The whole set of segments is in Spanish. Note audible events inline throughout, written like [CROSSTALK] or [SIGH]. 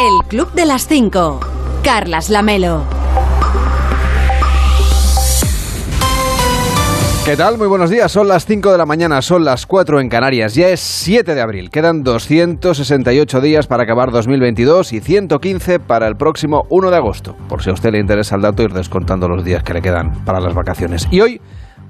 El Club de las 5. Carlas Lamelo. ¿Qué tal? Muy buenos días. Son las 5 de la mañana, son las 4 en Canarias. Ya es 7 de abril. Quedan 268 días para acabar 2022 y 115 para el próximo 1 de agosto. Por si a usted le interesa el dato, ir descontando los días que le quedan para las vacaciones. Y hoy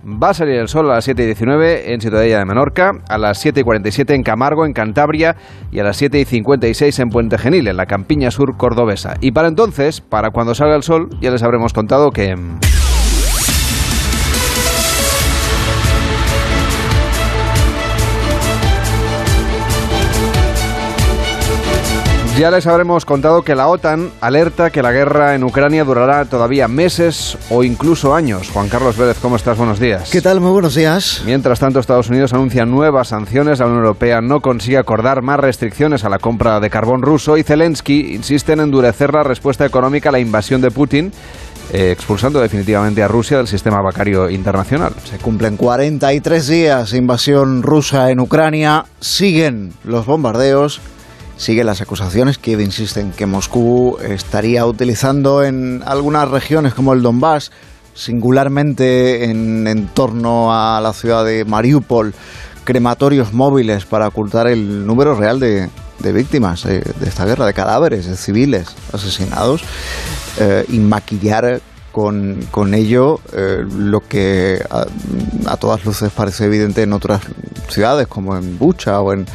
va a salir el sol a las 7 y 19 en Ciudadella de Menorca, a las 7 y 47 en Camargo, en Cantabria, y a las 7 y 56 en Puente Genil, en la campiña sur cordobesa. Y para entonces, para cuando salga el sol, ya les habremos contado que... Ya les habremos contado que la OTAN alerta que la guerra en Ucrania durará todavía meses o incluso años. Juan Carlos Vélez, ¿cómo estás? Buenos días. ¿Qué tal? Muy buenos días. Mientras tanto, Estados Unidos anuncia nuevas sanciones. La Unión Europea no consigue acordar más restricciones a la compra de carbón ruso y Zelensky insiste en endurecer la respuesta económica a la invasión de Putin. Eh, expulsando definitivamente a Rusia del sistema bancario internacional. Se cumplen 43 días de invasión rusa en Ucrania, siguen los bombardeos siguen las acusaciones. Kiev insiste en que Moscú estaría utilizando en algunas regiones como el Donbass, singularmente en, torno a la ciudad de Mariupol, crematorios móviles para ocultar el número real de, víctimas de, esta guerra, de cadáveres, de civiles asesinados, eh, y maquillar con, ello eh, lo que a, todas luces parece evidente en otras ciudades como en Bucha o en,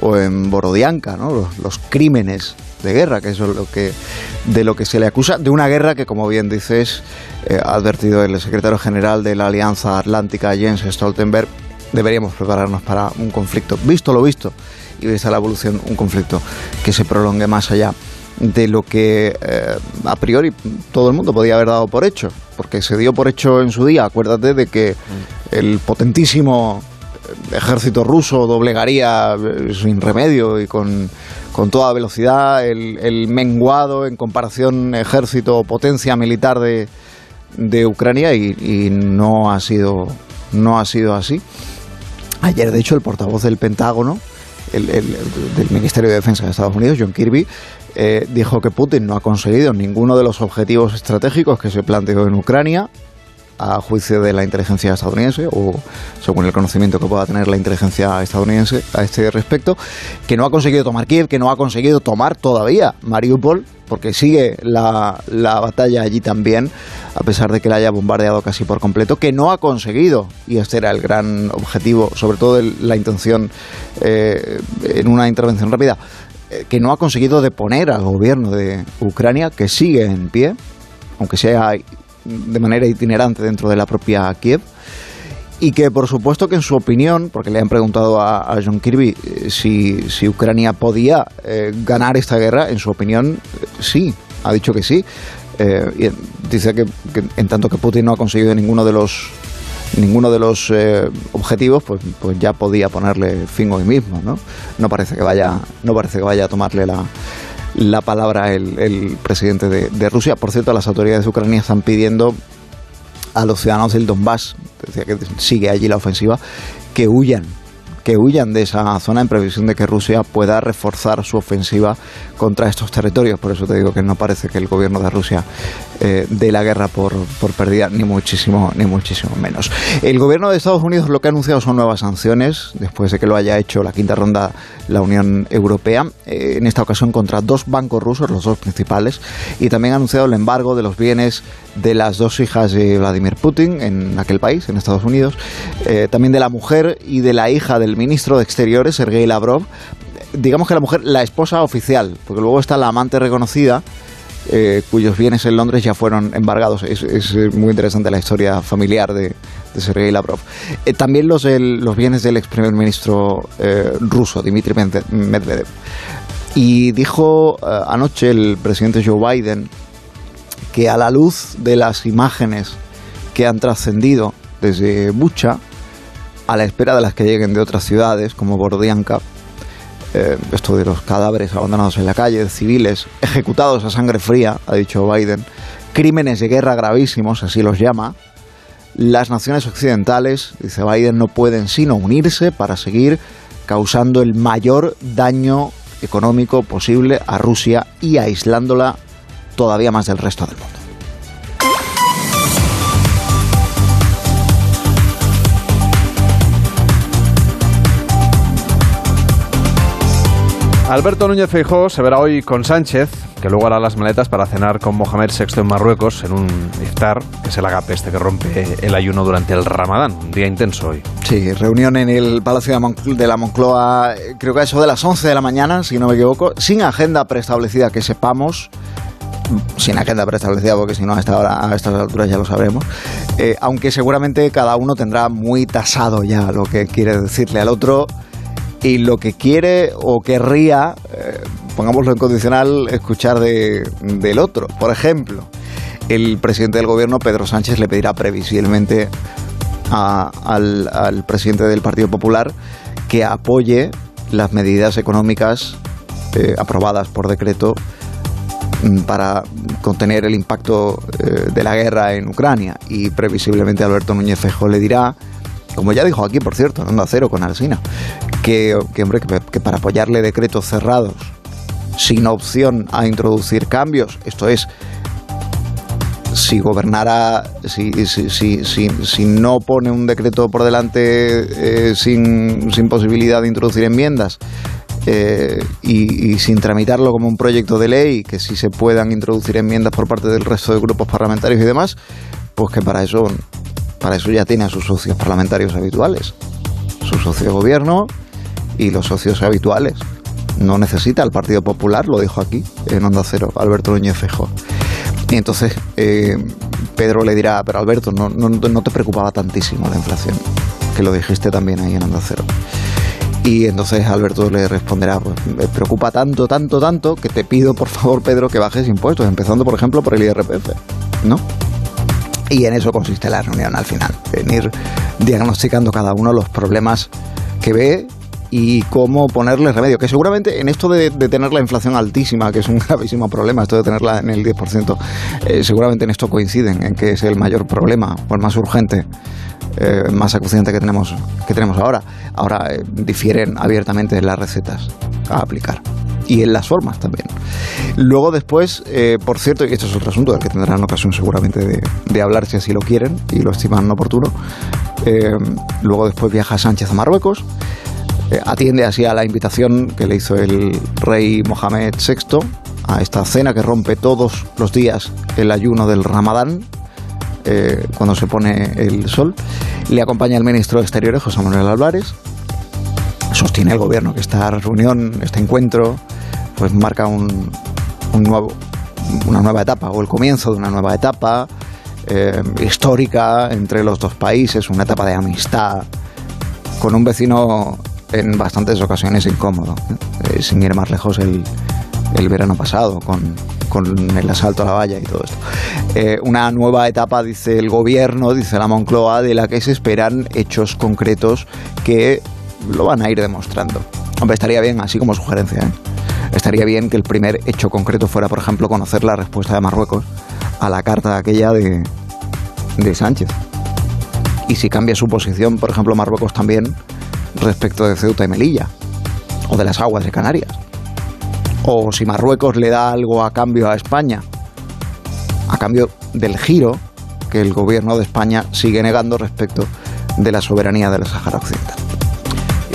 o en Borodianka, ¿no? los, crímenes de guerra, que es lo que, de lo que se le acusa, de una guerra que, como bien dices, eh, ha advertido el secretario general de la Alianza Atlántica, Jens Stoltenberg, deberíamos prepararnos para un conflicto, visto lo visto, y vista la evolución, un conflicto que se prolongue más allá de lo que eh, a priori todo el mundo podía haber dado por hecho, porque se dio por hecho en su día, acuérdate de que el potentísimo ejército ruso doblegaría eh, sin remedio y con, toda velocidad el, menguado en comparación ejército potencia militar de, de Ucrania y, no ha sido no ha sido así. Ayer, de hecho, el portavoz del Pentágono, el, del Ministerio de Defensa de Estados Unidos, John Kirby, eh, dijo que Putin no ha conseguido ninguno de los objetivos estratégicos que se planteó en Ucrania a juicio de la inteligencia estadounidense o según el conocimiento que pueda tener la inteligencia estadounidense a este respecto, que no ha conseguido tomar Kiev, que no ha conseguido tomar todavía Mariupol, porque sigue la, la batalla allí también, a pesar de que la haya bombardeado casi por completo, que no ha conseguido, y este era el gran objetivo, sobre todo la intención eh, en una intervención rápida, eh, que no ha conseguido deponer al gobierno de Ucrania, que sigue en pie, aunque sea de manera itinerante dentro de la propia Kiev y que por supuesto que en su opinión, porque le han preguntado a, John Kirby eh, si, si, Ucrania podía eh, ganar esta guerra, en su opinión eh, sí, ha dicho que sí. y dice que, en tanto que Putin no ha conseguido ninguno de los ninguno de los objetivos, pues, pues ya podía ponerle fin hoy mismo, ¿no? No parece que vaya, no parece que vaya a tomarle la, la palabra el, presidente de, Rusia. Por cierto, las autoridades de Ucrania están pidiendo a los ciudadanos del Donbass, decía que sigue allí la ofensiva, que huyan que huyan de esa zona en previsión de que Rusia pueda reforzar su ofensiva contra estos territorios. Por eso te digo que no parece que el gobierno de Rusia eh, dé la guerra por, por perdida, ni muchísimo, ni muchísimo menos. El gobierno de Estados Unidos lo que ha anunciado son nuevas sanciones, después de que lo haya hecho la quinta ronda la Unión Europea, eh, en esta ocasión contra dos bancos rusos, los dos principales, y también ha anunciado el embargo de los bienes de las dos hijas de Vladimir Putin en aquel país, en Estados Unidos, eh, también de la mujer y de la hija del ministro de Exteriores, Sergei Lavrov, digamos que la mujer, la esposa oficial, porque luego está la amante reconocida, eh, cuyos bienes en Londres ya fueron embargados. Es, muy interesante la historia familiar de, Sergei Lavrov. Eh, también los, los bienes del ex primer ministro ruso, Dmitry Medvedev. Y dijo anoche el presidente Joe Biden que a la luz de las imágenes que han trascendido desde Bucha, a la espera de las que lleguen de otras ciudades como Bordianka, eh, esto de los cadáveres abandonados en la calle, civiles ejecutados a sangre fría, ha dicho Biden, crímenes de guerra gravísimos, así los llama, las naciones occidentales, dice Biden, no pueden sino unirse para seguir causando el mayor daño económico posible a Rusia y aislándola todavía más del resto del mundo. Alberto Núñez Feijóo se verá hoy con Sánchez, que luego hará las maletas para cenar con Mohamed VI en Marruecos en un iftar, que es el agape este que rompe el ayuno durante el Ramadán, un día intenso hoy. Sí, reunión en el Palacio de la Moncloa, creo que a eso de las 11 de la mañana, si no me equivoco, sin agenda preestablecida que sepamos, sin agenda preestablecida, porque si no a estas alturas ya lo sabremos, eh, aunque seguramente cada uno tendrá muy tasado ya lo que quiere decirle al otro y lo que quiere o querría, eh, pongámoslo en condicional, escuchar de, del otro. Por ejemplo, el presidente del gobierno, Pedro Sánchez, le pedirá previsiblemente al, presidente del Partido Popular que apoye las medidas económicas eh, aprobadas por decreto mm, para contener el impacto eh, de la guerra en Ucrania. Y previsiblemente Alberto Núñez Fejo le dirá como ya dijo aquí, por cierto, en Cero con Alsina, que, hombre, que, para apoyarle decretos cerrados sin opción a introducir cambios, esto es, si gobernara, si, si, si, no pone un decreto por delante eh, sin, posibilidad de introducir enmiendas eh, y, sin tramitarlo como un proyecto de ley, que si se puedan introducir enmiendas por parte del resto de grupos parlamentarios y demás, pues que para eso para eso ya tiene a sus socios parlamentarios habituales, su socio gobierno y los socios habituales. No necesita el Partido Popular, lo dijo aquí en Onda Cero, Alberto Núñez Fejo. Y entonces eh, Pedro le dirá, pero Alberto, no, no, te preocupaba tantísimo la inflación, que lo dijiste también ahí en Onda Cero. Y entonces Alberto le responderá, pues me preocupa tanto, tanto, tanto, que te pido por favor, Pedro, que bajes impuestos, empezando por ejemplo por el IRPF, ¿no? Y en eso consiste la reunión al final, en ir diagnosticando cada uno los problemas que ve y cómo ponerle remedio. Que seguramente en esto de, tener la inflación altísima, que es un [LAUGHS] gravísimo problema, esto de tenerla en el 10%, eh, seguramente en esto coinciden, en que es el mayor problema o el más urgente. Eh, más acuciante que tenemos, que tenemos ahora. Ahora eh, difieren abiertamente las recetas a aplicar y en las formas también. Luego después, eh, por cierto, y esto es otro asunto del que tendrán ocasión seguramente de, hablar si así lo quieren y lo estiman oportuno, eh, luego después viaja Sánchez a Marruecos, eh, atiende así a la invitación que le hizo el rey Mohamed VI a esta cena que rompe todos los días el ayuno del Ramadán, cuando se pone el sol. Le acompaña el ministro de Exteriores, José Manuel Álvarez. Sostiene el gobierno que esta reunión, este encuentro, pues marca un, nuevo, una nueva etapa o el comienzo de una nueva etapa eh, histórica entre los dos países, una etapa de amistad con un vecino en bastantes ocasiones incómodo, eh, sin ir más lejos el, el verano pasado con, con, el asalto a la valla y todo esto. Eh, una nueva etapa, dice el gobierno, dice la Moncloa, de la que se esperan hechos concretos que lo van a ir demostrando. Hombre, estaría bien, así como sugerencia. ¿eh? Estaría bien que el primer hecho concreto fuera, por ejemplo, conocer la respuesta de Marruecos a la carta aquella de, de Sánchez. Y si cambia su posición, por ejemplo, Marruecos también respecto de Ceuta y Melilla, o de las aguas de Canarias. O si Marruecos le da algo a cambio a España, a cambio del giro que el gobierno de España sigue negando respecto de la soberanía de la Sahara Occidental.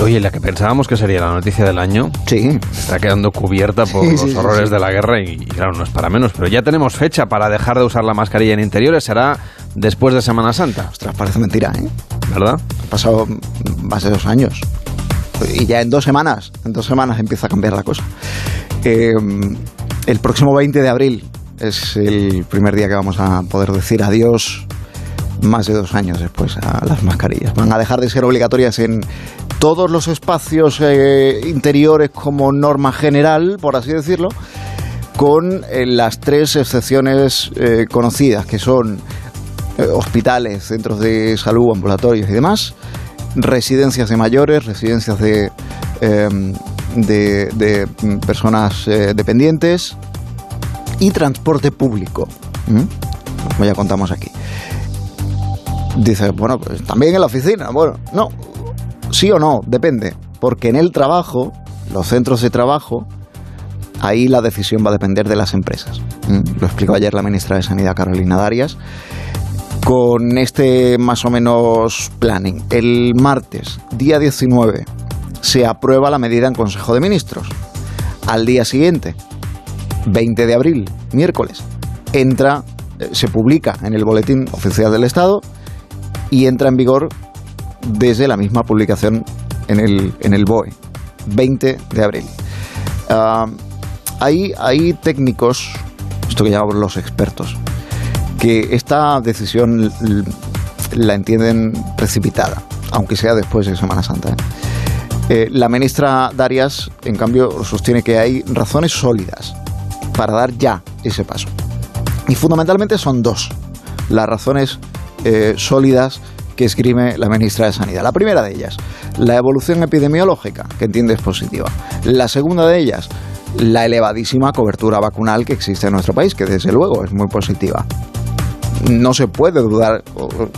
Oye, la que pensábamos que sería la noticia del año, sí. está quedando cubierta por los horrores de la guerra y, claro, no es para menos, pero ya tenemos fecha para dejar de usar la mascarilla en interiores, será después de Semana Santa. Ostras, parece mentira, ¿eh? ¿Verdad? Ha pasado más de dos años. Y ya en dos semanas, en dos semanas empieza a cambiar la cosa. Eh, el próximo 20 de abril es el primer día que vamos a poder decir adiós más de dos años después a las mascarillas. Van a dejar de ser obligatorias en todos los espacios eh, interiores como norma general, por así decirlo, con eh, las tres excepciones eh, conocidas, que son hospitales, centros de salud, ambulatorios y demás, residencias de mayores, residencias de, em, de, personas dependientes y transporte público, como ya contamos aquí. Dice, bueno, pues también en la oficina. Bueno, no, sí o no, depende. Porque en el trabajo, los centros de trabajo, ahí la decisión va a depender de las empresas. Mm, Lo explicó ayer la ministra de Sanidad, Carolina Darias, con este más o menos planning. El martes, día 19, se aprueba la medida en Consejo de Ministros. Al día siguiente, 20 de abril, miércoles, entra, eh, se publica en el Boletín Oficial del Estado y entra en vigor desde la misma publicación en el, en el BOE, 20 de abril. Ah, hay, técnicos, esto que llamamos los expertos, que esta decisión la entienden precipitada, aunque sea después de Semana Santa. ¿eh? Eh, la ministra Darias, en cambio, sostiene que hay razones sólidas para dar ya ese paso. Y fundamentalmente son dos las razones eh, sólidas que esgrime la ministra de Sanidad. La primera de ellas, la evolución epidemiológica, que entiende es positiva. La segunda de ellas, la elevadísima cobertura vacunal que existe en nuestro país, que desde luego es muy positiva. No se puede dudar,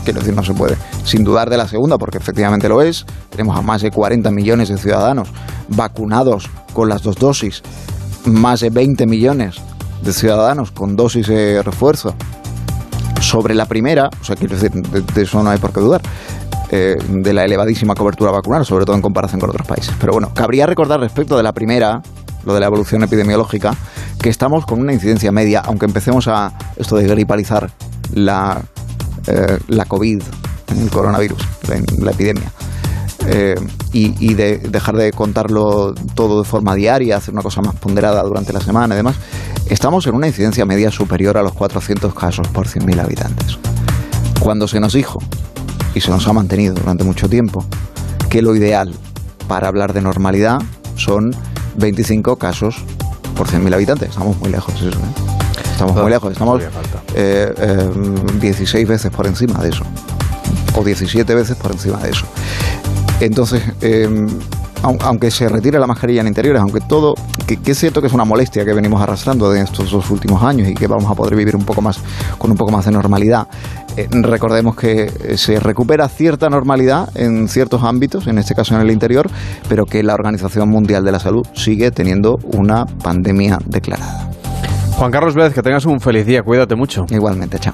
quiero decir, no se puede, sin dudar de la segunda, porque efectivamente lo es. Tenemos a más de 40 millones de ciudadanos vacunados con las dos dosis, más de 20 millones de ciudadanos con dosis de refuerzo sobre la primera, o sea, quiero decir, de, eso no hay por qué dudar, eh, de la elevadísima cobertura vacunal, sobre todo en comparación con otros países. Pero bueno, cabría recordar respecto de la primera, lo de la evolución epidemiológica, que estamos con una incidencia media, aunque empecemos a esto de gripalizar la, eh, la COVID, el coronavirus, la epidemia. Eh, y, y de dejar de contarlo todo de forma diaria, hacer una cosa más ponderada durante la semana y demás, estamos en una incidencia media superior a los 400 casos por 100.000 habitantes. Cuando se nos dijo, y se nos ha mantenido durante mucho tiempo, que lo ideal para hablar de normalidad son 25 casos por 100.000 habitantes. Estamos muy lejos de eso. ¿eh? Estamos muy lejos, estamos eh, eh, 16 veces por encima de eso, o 17 veces por encima de eso. Entonces, eh, au- aunque se retire la mascarilla en interiores, aunque todo, que, que es cierto que es una molestia que venimos arrastrando de estos dos últimos años y que vamos a poder vivir un poco más con un poco más de normalidad, eh, recordemos que eh, se recupera cierta normalidad en ciertos ámbitos, en este caso en el interior, pero que la Organización Mundial de la Salud sigue teniendo una pandemia declarada. Juan Carlos Vélez, que tengas un feliz día, cuídate mucho. Igualmente, chao.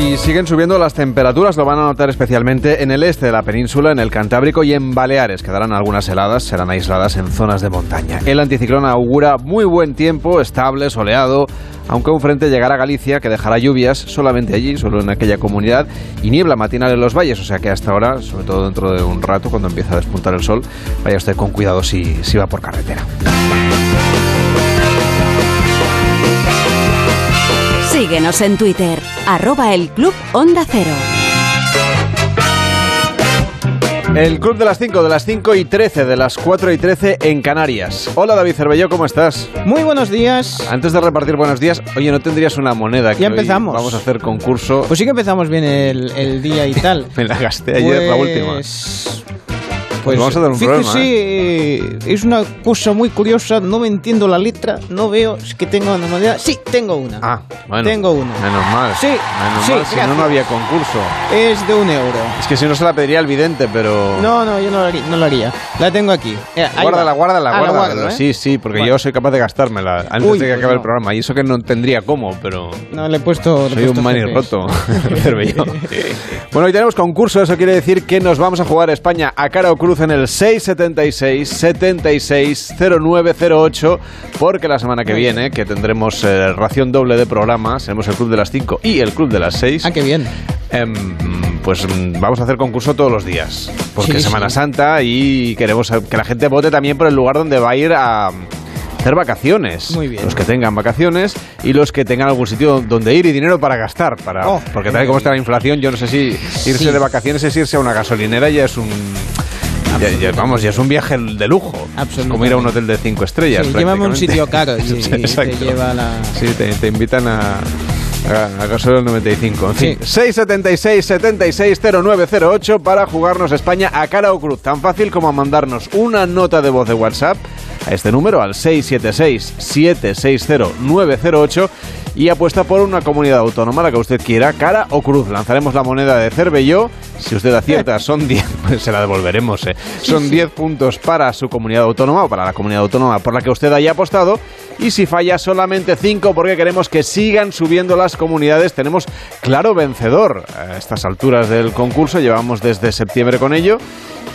Y siguen subiendo las temperaturas, lo van a notar especialmente en el este de la península, en el Cantábrico y en Baleares. Quedarán algunas heladas, serán aisladas en zonas de montaña. El anticiclón augura muy buen tiempo, estable, soleado, aunque un frente llegará a Galicia que dejará lluvias solamente allí, solo en aquella comunidad, y niebla matinal en los valles, o sea que hasta ahora, sobre todo dentro de un rato, cuando empieza a despuntar el sol, vaya usted con cuidado si, si va por carretera. Síguenos en Twitter. Arroba el Club Onda Cero. El Club de las 5, de las 5 y 13, de las 4 y 13 en Canarias. Hola David Cervelló, ¿cómo estás? Muy buenos días. Antes de repartir buenos días, oye, ¿no tendrías una moneda que Ya hoy empezamos. vamos a hacer concurso? Pues sí que empezamos bien el, el día y tal. [LAUGHS] Me la gasté ayer, la última. Pues- Pues vamos a dar un fíjese, problema, eh, es una cosa muy curiosa, no me entiendo la letra, no veo es que tengo una moneda. Sí, tengo una. Ah, bueno. Tengo una. Menos mal. Sí, Menos sí, mal, si no, no había concurso. Es de un euro. Es que si no se la pediría al vidente, pero... No, no, yo no lo haría. No lo haría. La tengo aquí. Eh, Guárdala, guárdala, Ah, la guárdala. guardo, ¿eh? Sí, sí, porque Bueno. yo soy capaz de gastármela antes Uy, de que pues acabe el no. programa. Y eso que no tendría cómo, pero... No, le he puesto. le he Soy puesto un mani roto. [LAUGHS] [LAUGHS] Bueno, hoy tenemos concurso, eso quiere decir que nos vamos a jugar a España a cara o cruz en el 676 76 0908 porque la semana que viene, que tendremos eh, ración doble de programas, tenemos el Club de las 5 y el Club de las 6, Ah, qué bien. em, pues mm, vamos a hacer concurso todos los días, porque Sí, es Semana sí. Santa y queremos que la gente vote también por el lugar donde va a ir a hacer vacaciones. Muy bien. Los que tengan vacaciones y los que tengan algún sitio donde ir y dinero para gastar. Para, Oh, porque tal y como está la inflación, yo no sé si irse Sí. de vacaciones es irse a una gasolinera ya es un... ya- ya- vamos, ya es un viaje de lujo. Es como ir a un hotel de cinco estrellas. Sí, llévame a un sitio caro y, y [LAUGHS] te Exacto. lleva la. Sí, te, te invitan a, a, a Gasolio 95. En fin, Sí. 676 76 0908 para jugarnos España a cara o cruz. Tan fácil como mandarnos una nota de voz de WhatsApp a este número, al 676 760 908 y apuesta por una comunidad autónoma, la que usted quiera, cara o cruz. Lanzaremos la moneda de Cervelló. Si usted acierta, [LAUGHS] son 10, pues se la devolveremos. ¿eh? Son 10 puntos para su comunidad autónoma o para la comunidad autónoma por la que usted haya apostado. Y si falla, solamente 5 porque queremos que sigan subiendo las comunidades. Tenemos claro vencedor a estas alturas del concurso. Llevamos desde septiembre con ello.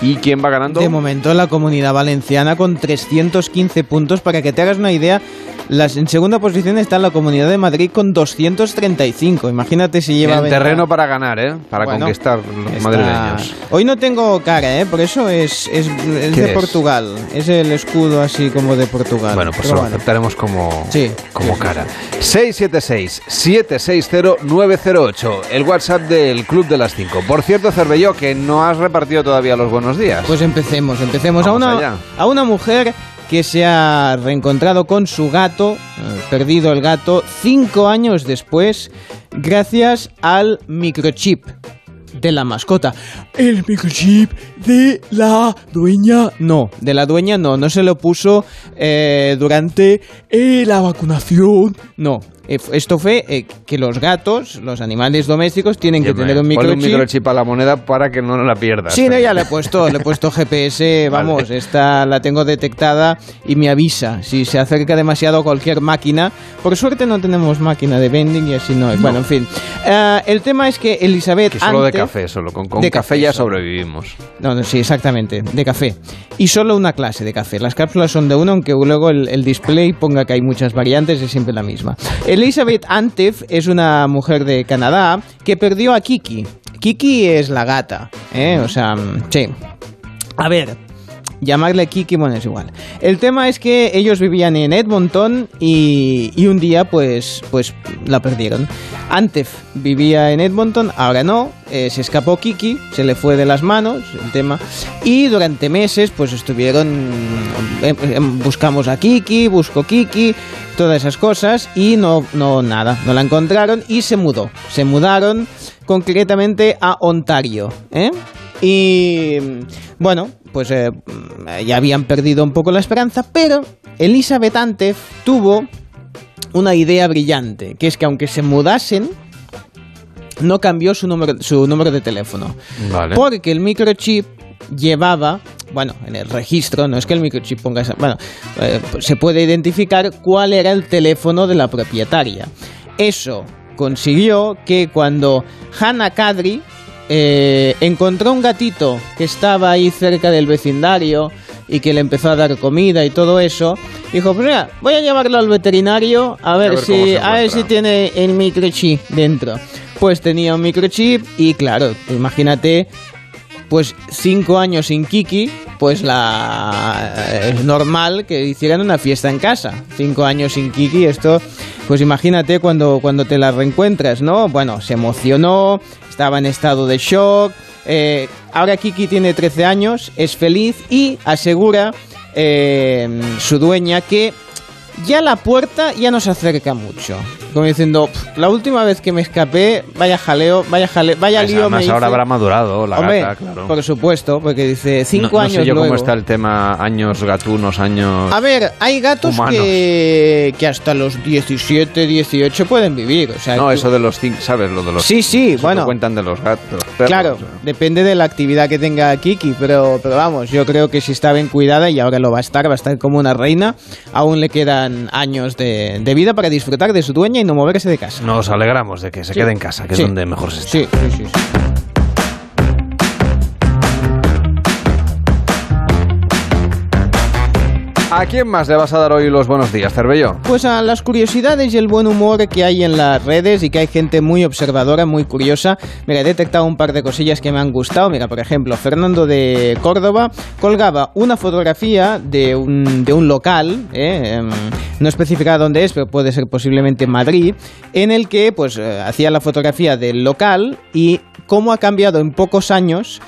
¿Y quién va ganando? De momento la comunidad valenciana con 315 puntos. Para que te hagas una idea, las, en segunda posición está la Comunidad de Madrid con 235. Imagínate si lleva... El terreno para ganar, ¿eh? Para Bueno, conquistar los está- madrileños. Hoy no tengo cara, ¿eh? Por eso es, es, es ¿Qué de es? Portugal. Es el escudo así como de Portugal. Bueno, pues Pero lo bueno. aceptaremos como, Sí, como sí, cara. 676-760-908, el WhatsApp del Club de las 5. Por cierto, Cervelló, que no has repartido todavía los buenos días. Pues empecemos, empecemos. A una, allá. a una mujer que se ha reencontrado con su gato, eh, perdido el gato, cinco años después, gracias al microchip de la mascota. El microchip de la dueña. No, de la dueña no, no se lo puso eh, durante eh, la vacunación. No. Eh, Esto fue eh, que los gatos, los animales domésticos, tienen que tener un ponle microchip. un microchip a la moneda para que no la pierdas. Sí, no, ya le he puesto, le he puesto GPS, [LAUGHS] vamos, Vale. esta la tengo detectada y me avisa si se acerca demasiado a cualquier máquina. Por suerte no tenemos máquina de vending y así no. es. Bueno, en fin. Eh, el tema es que Elizabeth Que solo de Antef- café, solo. Con, con de café, café ya solo. sobrevivimos. No, no, sí, exactamente, de café. Y solo una clase de café. Las cápsulas son de uno, aunque luego el, el display ponga que hay muchas variantes, es siempre la misma. Elizabeth Antef es una mujer de Canadá que perdió a Kiki. Kiki es la gata, ¿eh? O sea, mm, sí. A ver, llamarle Kiki, bueno, es igual. El tema es que ellos vivían en Edmonton y, y un día pues, pues la perdieron. Antef vivía en Edmonton, ahora no, eh, se escapó Kiki, se le fue de las manos el tema y durante meses pues estuvieron, em, em, buscamos a Kiki, busco Kiki, todas esas cosas y no, no, nada, no la encontraron y se mudó, se mudaron concretamente a Ontario, ¿eh? Y bueno, pues eh, ya habían perdido un poco la esperanza, pero Elizabeth Antef tuvo una idea brillante, que es que aunque se mudasen, no cambió su número, su número de teléfono. Vale. Porque el microchip llevaba, bueno, en el registro, no es que el microchip ponga esa, bueno, eh, se puede identificar cuál era el teléfono de la propietaria. Eso consiguió que cuando Hannah Kadri eh, encontró un gatito que estaba ahí cerca del vecindario y que le empezó a dar comida y todo eso, dijo, pues mira, voy a llevarlo al veterinario a ver, ver cómo si, a ver si encuentra". tiene el microchip dentro. Pues tenía un microchip y claro, imagínate, pues cinco años sin Kiki, pues la es normal que hicieran una fiesta en casa. Cinco años sin Kiki, esto, pues imagínate cuando, cuando te la reencuentras, ¿no? Bueno, se emocionó, estaba en estado de shock. eh, ahora Kiki tiene 13 años, es feliz y asegura eh, su dueña que ya la puerta ya no se acerca mucho. Como diciendo, "Pf, la última vez que me escapé, vaya jaleo, vaya jaleo, vaya lío me Además, ahora hice". habrá madurado la Hombre, gata, claro. por supuesto, porque dice cinco no, no años sé yo luego. cómo está el tema años gatunos, años... A ver, hay gatos humanos. que, que hasta los 17, 18 pueden vivir. O sea, no, tú- eso de los cinco, ¿sabes? Lo de los Sí, sí, eso bueno. cuentan de los gatos. perros, Claro, o sea. depende de la actividad que tenga Kiki, pero, pero vamos, yo creo que si está bien cuidada y ahora lo va a estar, va a estar como una reina, aún le quedan años de, de vida para disfrutar de su dueña y no moverse de casa. Nos alegramos de que se Sí. quede en casa, que Sí. es donde mejor se está. Sí, sí, sí. sí. ¿A quién más le vas a dar hoy los buenos días, Cervello? Pues a las curiosidades y el buen humor que hay en las redes y que hay gente muy observadora, muy curiosa. Mira, he detectado un par de cosillas que me han gustado. Mira, por ejemplo, Fernando de Córdoba colgaba una fotografía de un, de un local, ¿eh? Em, no especificaba dónde es, pero puede ser posiblemente Madrid, en el que pues eh, hacía la fotografía del local y cómo ha cambiado en pocos años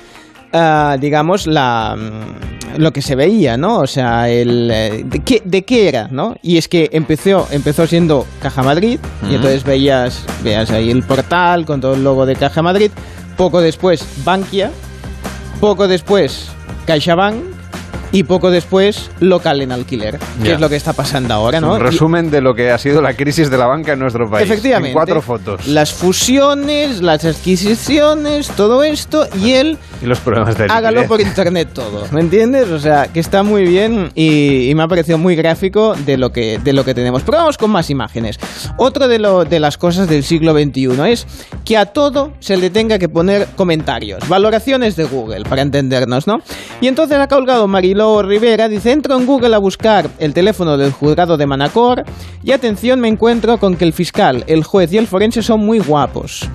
ah, digamos, la, mm, lo que se veía, ¿no? O sea, el, eh, de, qué, de qué era, ¿no? Y es que empezó, empezó siendo Caja Madrid, y entonces veías, veías ahí el portal con todo el logo de Caja Madrid. Poco después, Bankia. Poco después, CaixaBank. Y poco después local en alquiler, que es lo que está pasando ahora, ¿no? Un resumen de lo que ha sido la crisis de la banca en nuestro país. Efectivamente. En cuatro fotos. Las fusiones, las adquisiciones, todo esto y él Y los problemas de hágalo por internet todo, ¿me entiendes? O sea, que está muy bien y, y me ha parecido muy gráfico de lo que de lo que tenemos. Pero vamos con más imágenes. Otra de lo de las cosas del siglo XXI es que a todo se le tenga que poner comentarios, valoraciones de Google para entendernos, ¿no? Y entonces ha colgado Mariló Rivera dice entro en Google a buscar el teléfono del juzgado de Manacor y atención me encuentro con que el fiscal, el juez y el forense son muy guapos.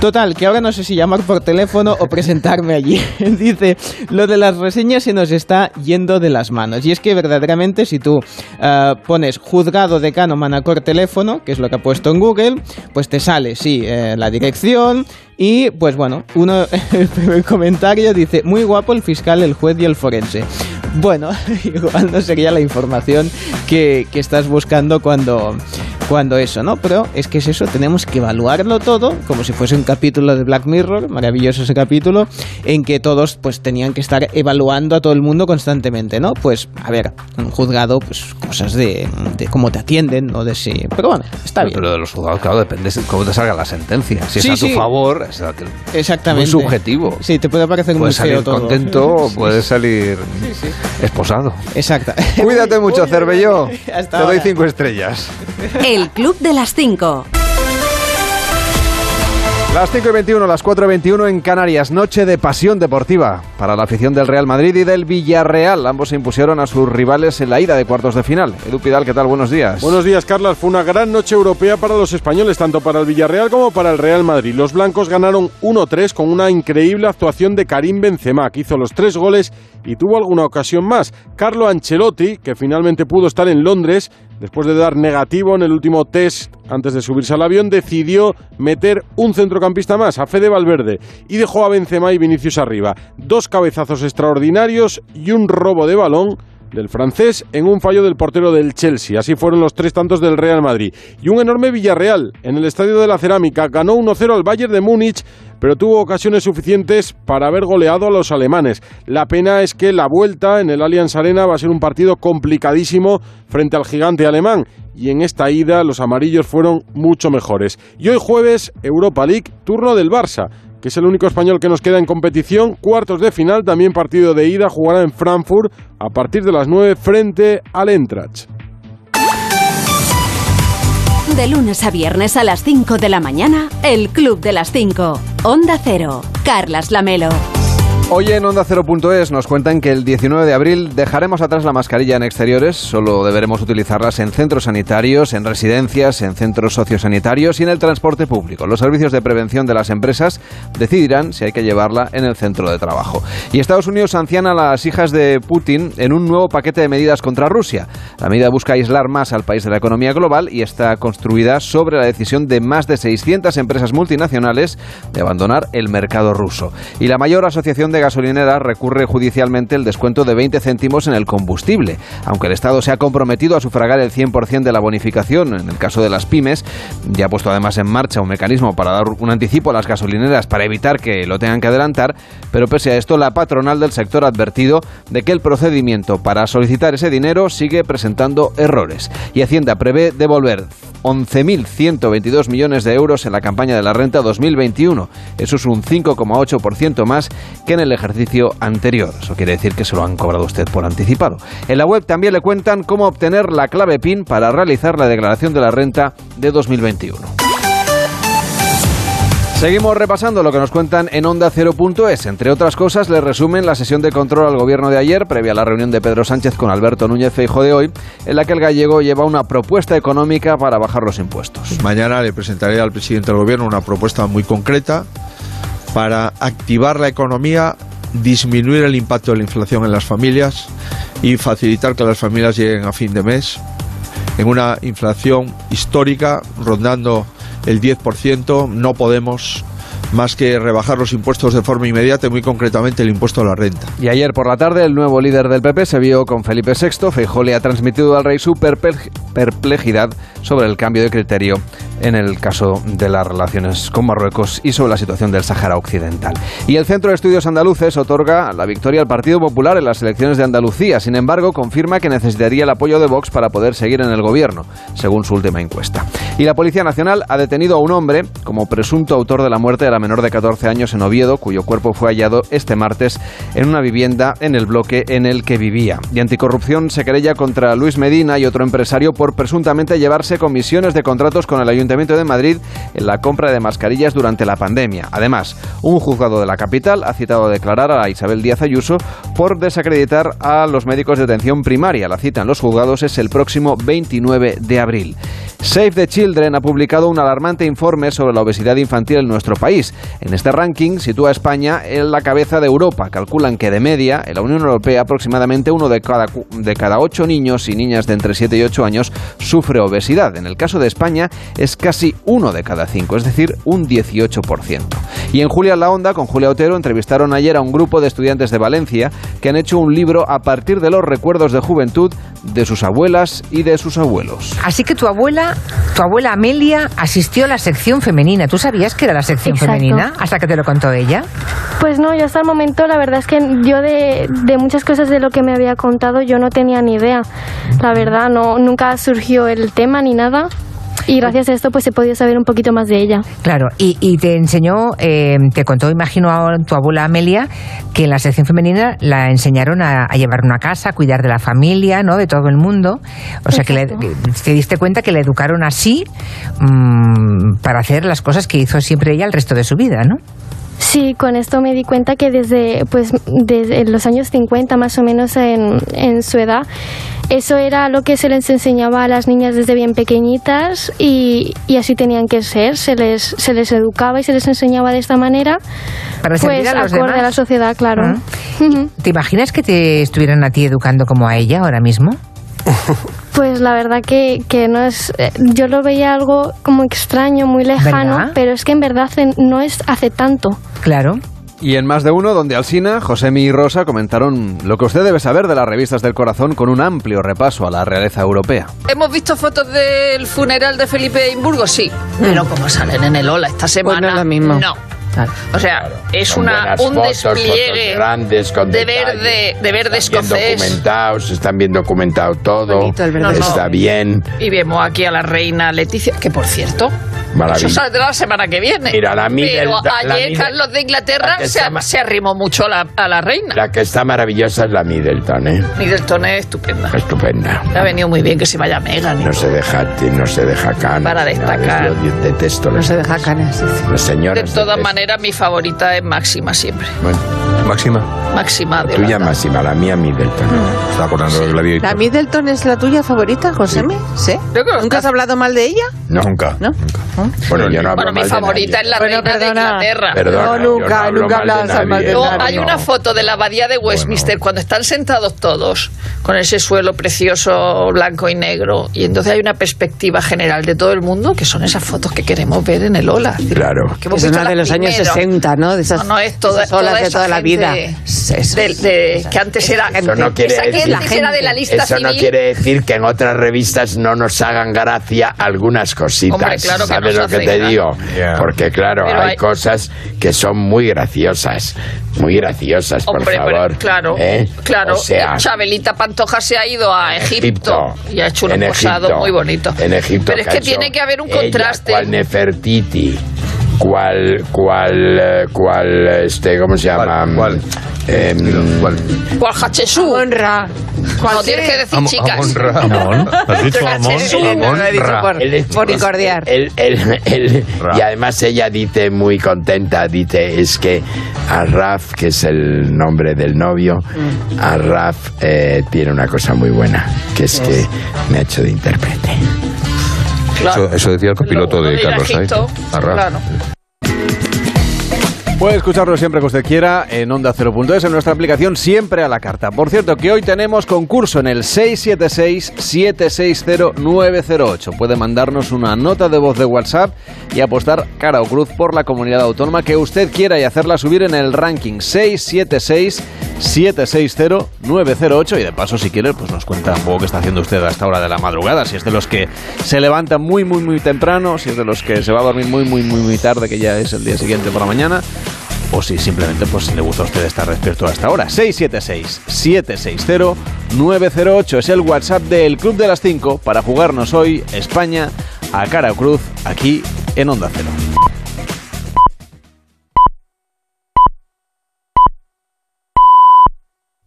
Total, que ahora no sé si llamar por teléfono o presentarme allí. [LAUGHS] Dice, lo de las reseñas se nos está yendo de las manos. Y es que verdaderamente si tú eh, pones juzgado decano Manacor teléfono, que es lo que ha puesto en Google, pues te sale, sí, eh, la dirección y pues bueno, uno, [LAUGHS] el comentario dice, muy guapo el fiscal, el juez y el forense. Bueno, [LAUGHS] igual no sería la información que, que estás buscando cuando, cuando eso, ¿no? Pero es que es eso, tenemos que evaluarlo todo, como si fuese un capítulo de Black Mirror, maravilloso ese capítulo, en que todos pues tenían que estar evaluando a todo el mundo constantemente, ¿no? Pues, a ver, un juzgado, pues cosas de, de cómo te atienden, o de si... Pero bueno, está bien. Pero de los juzgados, claro, depende de cómo te salga la sentencia. Si Sí, es a sí. tu favor, es a- Exactamente. muy subjetivo. Sí, te puede parecer muy feo salir todo. contento o puedes salir esposado. Exacto. Cuídate mucho, [LAUGHS] Cervelló. [LAUGHS] Te doy cinco estrellas. El [LAUGHS] Club de las 5. Las 5 y 21, las 4 y 21 en Canarias. Noche de pasión deportiva para la afición del Real Madrid y del Villarreal. Ambos se impusieron a sus rivales en la ida de cuartos de final. Edu Pidal, ¿qué tal? Buenos días. Buenos días, Carlas. Fue una gran noche europea para los españoles, tanto para el Villarreal como para el Real Madrid. Los blancos ganaron 1-3 con una increíble actuación de Karim Benzema, que hizo los tres goles y tuvo alguna ocasión más. Carlo Ancelotti, que finalmente pudo estar en Londres, después de dar negativo en el último test antes de subirse al avión, decidió meter un centrocampista más, a Fede Valverde, y dejó a Benzema y Vinicius arriba. Dos cabezazos extraordinarios y un robo de balón del francés en un fallo del portero del Chelsea. Así fueron los tres tantos del Real Madrid. Y un enorme Villarreal en el Estadio de la Cerámica. Ganó 1-0 al Bayern de Múnich, pero tuvo ocasiones suficientes para haber goleado a los alemanes. La pena es que la vuelta en el Allianz Arena va a ser un partido complicadísimo frente al gigante alemán. Y en esta ida los amarillos fueron mucho mejores. Y hoy jueves, Europa League, turno del Barça que es el único español que nos queda en competición. Cuartos de final, también partido de ida, jugará en Frankfurt a partir de las 9 frente al Eintracht. De lunes a viernes a las 5 de la mañana, El Club de las 5. Onda Cero. Carlas Lamelo. Hoy en Onda 0.es nos cuentan que el 19 de abril dejaremos atrás la mascarilla en exteriores, solo deberemos utilizarlas en centros sanitarios, en residencias, en centros sociosanitarios y en el transporte público. Los servicios de prevención de las empresas decidirán si hay que llevarla en el centro de trabajo. Y Estados Unidos sanciona a las hijas de Putin en un nuevo paquete de medidas contra Rusia. La medida busca aislar más al país de la economía global y está construida sobre la decisión de más de 600 empresas multinacionales de abandonar el mercado ruso. Y la mayor asociación de gasolineras recurre judicialmente el descuento de 20 céntimos en el combustible. Aunque el Estado se ha comprometido a sufragar el 100% de la bonificación en el caso de las pymes, ya ha puesto además en marcha un mecanismo para dar un anticipo a las gasolineras para evitar que lo tengan que adelantar, pero pese a esto la patronal del sector ha advertido de que el procedimiento para solicitar ese dinero sigue presentando errores. Y Hacienda prevé devolver 11.122 millones de euros en la campaña de la renta 2021. Eso es un 5,8% más que en el ejercicio anterior. Eso quiere decir que se lo han cobrado usted por anticipado. En la web también le cuentan cómo obtener la clave PIN para realizar la declaración de la renta de 2021. Seguimos repasando lo que nos cuentan en Onda 0.es. Entre otras cosas, le resumen la sesión de control al gobierno de ayer, previa a la reunión de Pedro Sánchez con Alberto Núñez Feijo de hoy, en la que el gallego lleva una propuesta económica para bajar los impuestos. Mañana le presentaré al presidente del gobierno una propuesta muy concreta para activar la economía, disminuir el impacto de la inflación en las familias y facilitar que las familias lleguen a fin de mes en una inflación histórica rondando el 10%. No podemos más que rebajar los impuestos de forma inmediata muy concretamente el impuesto a la renta. Y ayer por la tarde el nuevo líder del PP se vio con Felipe VI. Feijóo le ha transmitido al rey su perplejidad sobre el cambio de criterio en el caso de las relaciones con Marruecos y sobre la situación del Sáhara Occidental. Y el Centro de Estudios Andaluces otorga la victoria al Partido Popular en las elecciones de Andalucía. Sin embargo, confirma que necesitaría el apoyo de Vox para poder seguir en el gobierno, según su última encuesta. Y la Policía Nacional ha detenido a un hombre como presunto autor de la muerte de la menor de 14 años en Oviedo, cuyo cuerpo fue hallado este martes en una vivienda en el bloque en el que vivía. Y Anticorrupción se querella contra Luis Medina y otro empresario por presuntamente llevarse comisiones de contratos con el Ayuntamiento de Madrid en la compra de mascarillas durante la pandemia. Además, un juzgado de la capital ha citado a declarar a Isabel Díaz Ayuso por desacreditar a los médicos de atención primaria. La cita en los juzgados es el próximo 29 de abril. Save the Children ha publicado un alarmante informe sobre la obesidad infantil en nuestro país. En este ranking sitúa a España en la cabeza de Europa. Calculan que de media, en la Unión Europea, aproximadamente uno de cada, de cada ocho niños y niñas de entre 7 y 8 años sufre obesidad. En el caso de España es casi uno de cada cinco, es decir, un 18%. Y en Julia la Onda, con Julia Otero, entrevistaron ayer a un grupo de estudiantes de Valencia que han hecho un libro a partir de los recuerdos de juventud de sus abuelas y de sus abuelos. Así que tu abuela, tu abuela Amelia, asistió a la sección femenina. ¿Tú sabías que era la sección femenina hasta que te lo contó ella? Pues no, yo hasta el momento la verdad es que yo de, de muchas cosas de lo que me había contado yo no tenía ni idea. La verdad, no nunca surgió el tema ni nada y gracias a esto pues he podido saber un poquito más de ella. Claro, y, te enseñó, eh, te contó, imagino, a tu abuela Amelia, que en la sección femenina la enseñaron a, llevar una casa, a cuidar de la familia, ¿no? De todo el mundo. O sea, que, te diste cuenta que le educaron así mm, para hacer las cosas que hizo siempre ella el resto de su vida, ¿no? Sí, con esto me di cuenta que desde, pues, desde los años 50 más o menos en, en su edad, eso era lo que se les enseñaba a las niñas desde bien pequeñitas y, y, así tenían que ser, se les, se les educaba y se les enseñaba de esta manera, Para pues a los acorde a la sociedad, claro. Ah. ¿Te imaginas que te estuvieran a ti educando como a ella ahora mismo? [LAUGHS] Pues la verdad que, que no es. Eh, yo lo veía algo como extraño, muy lejano, pero es que en verdad no es hace tanto. Claro. Y en más de uno, donde Alsina, Josemi y Rosa comentaron lo que usted debe saber de las revistas del corazón con un amplio repaso a la realeza europea. ¿Hemos visto fotos del funeral de Felipe Imburgo? Sí. Pero como salen en el Ola esta semana. Pues no es lo mismo. No. O sea, es una, un despliegue grandes con de verde, de verde están escocés. Bien documentados, están bien documentado todo. Está bien. Y vemos aquí a la reina Leticia, que por cierto, eso saldrá la semana que viene. Mira, la Pero ayer Carlos de Inglaterra se, arrimó mucho a la, a la, reina. La que está maravillosa es la Middleton, ¿eh? Middleton es estupenda. Estupenda. Le ha venido muy bien que se vaya Megan. No se deja, no se deja canas. Para destacar. Yo detesto No se deja canas. Las señoras. De todas maneras, mi favorita es Máxima siempre. Bueno, Máxima. Máxima. La tuya Máxima, la mía Middleton. Mm. Está acordando de Gladiator. ¿La Middleton es la tuya favorita, Josemi? ¿Sí? ¿Nunca has hablado mal de ella? No. Nunca. ¿No? Bueno, yo no bueno, mi favorita es la reina de Inglaterra. Perdona, no, nunca, no nunca hablabas mal de nadie. hay una foto de la abadía de Westminster cuando están sentados todos con ese suelo precioso blanco y negro y entonces hay una perspectiva general de todo el mundo que son esas fotos que queremos ver en el Ola. Claro. Que es una de los años 60, ¿no? De esas, no, no, es toda, esas olas de toda la vida. De, de, que antes era, eso no quiere esa decir, de la lista Eso civil. no quiere decir que en otras revistas no nos hagan gracia algunas cositas. Hombre, claro que ¿Sabes nos lo que te digo? Yeah. Porque claro, Pero hay, hay- cosas que son muy graciosas. Muy graciosas, por Hombre, pero- favor. claro, ¿Eh? claro. O sea, Chabelita Pantoja se ha ido a Egipto, Egipto. y ha hecho un posado Egipto. muy bonito. En Egipto. Pero es que tiene que haber un ella, contraste. cual Nefertiti, cual, cual, eh, cual, este, ¿cómo se llama? ¿Cuál? Em, ¿Cuál? ¿Cuál Hachesú? Honra. No tienes que decir chicas. Amón. ¿Has dicho he dicho por, es- incordiar. y además ella dice muy contenta, dice, es que Arraf, que es el nombre del novio, Arraf eh, tiene una cosa muy buena, que es que me ha hecho de intérprete. Claro. Eso, eso decía el copiloto Lo- lo de Carlos Sainz. Claro. Puede escucharlo siempre que usted quiera en Onda 0.es, en nuestra aplicación, siempre a la carta. Por cierto, que hoy tenemos concurso en el 676-760-908. Puede mandarnos una nota de voz de WhatsApp y apostar cara o cruz por la comunidad autónoma que usted quiera y hacerla subir en el ranking 676-760-908. Y de paso, si quiere, pues nos cuenta un poco qué está haciendo usted a esta hora de la madrugada. Si es de los que se levanta muy, muy, muy temprano, si es de los que se va a dormir muy, muy, muy, muy tarde, que ya es el día siguiente por la mañana o si simplemente pues le gusta a usted estar despierto hasta ahora. 676-760-908 es el WhatsApp del Club de las 5 para jugarnos hoy España a cara cruz aquí en Onda Cero.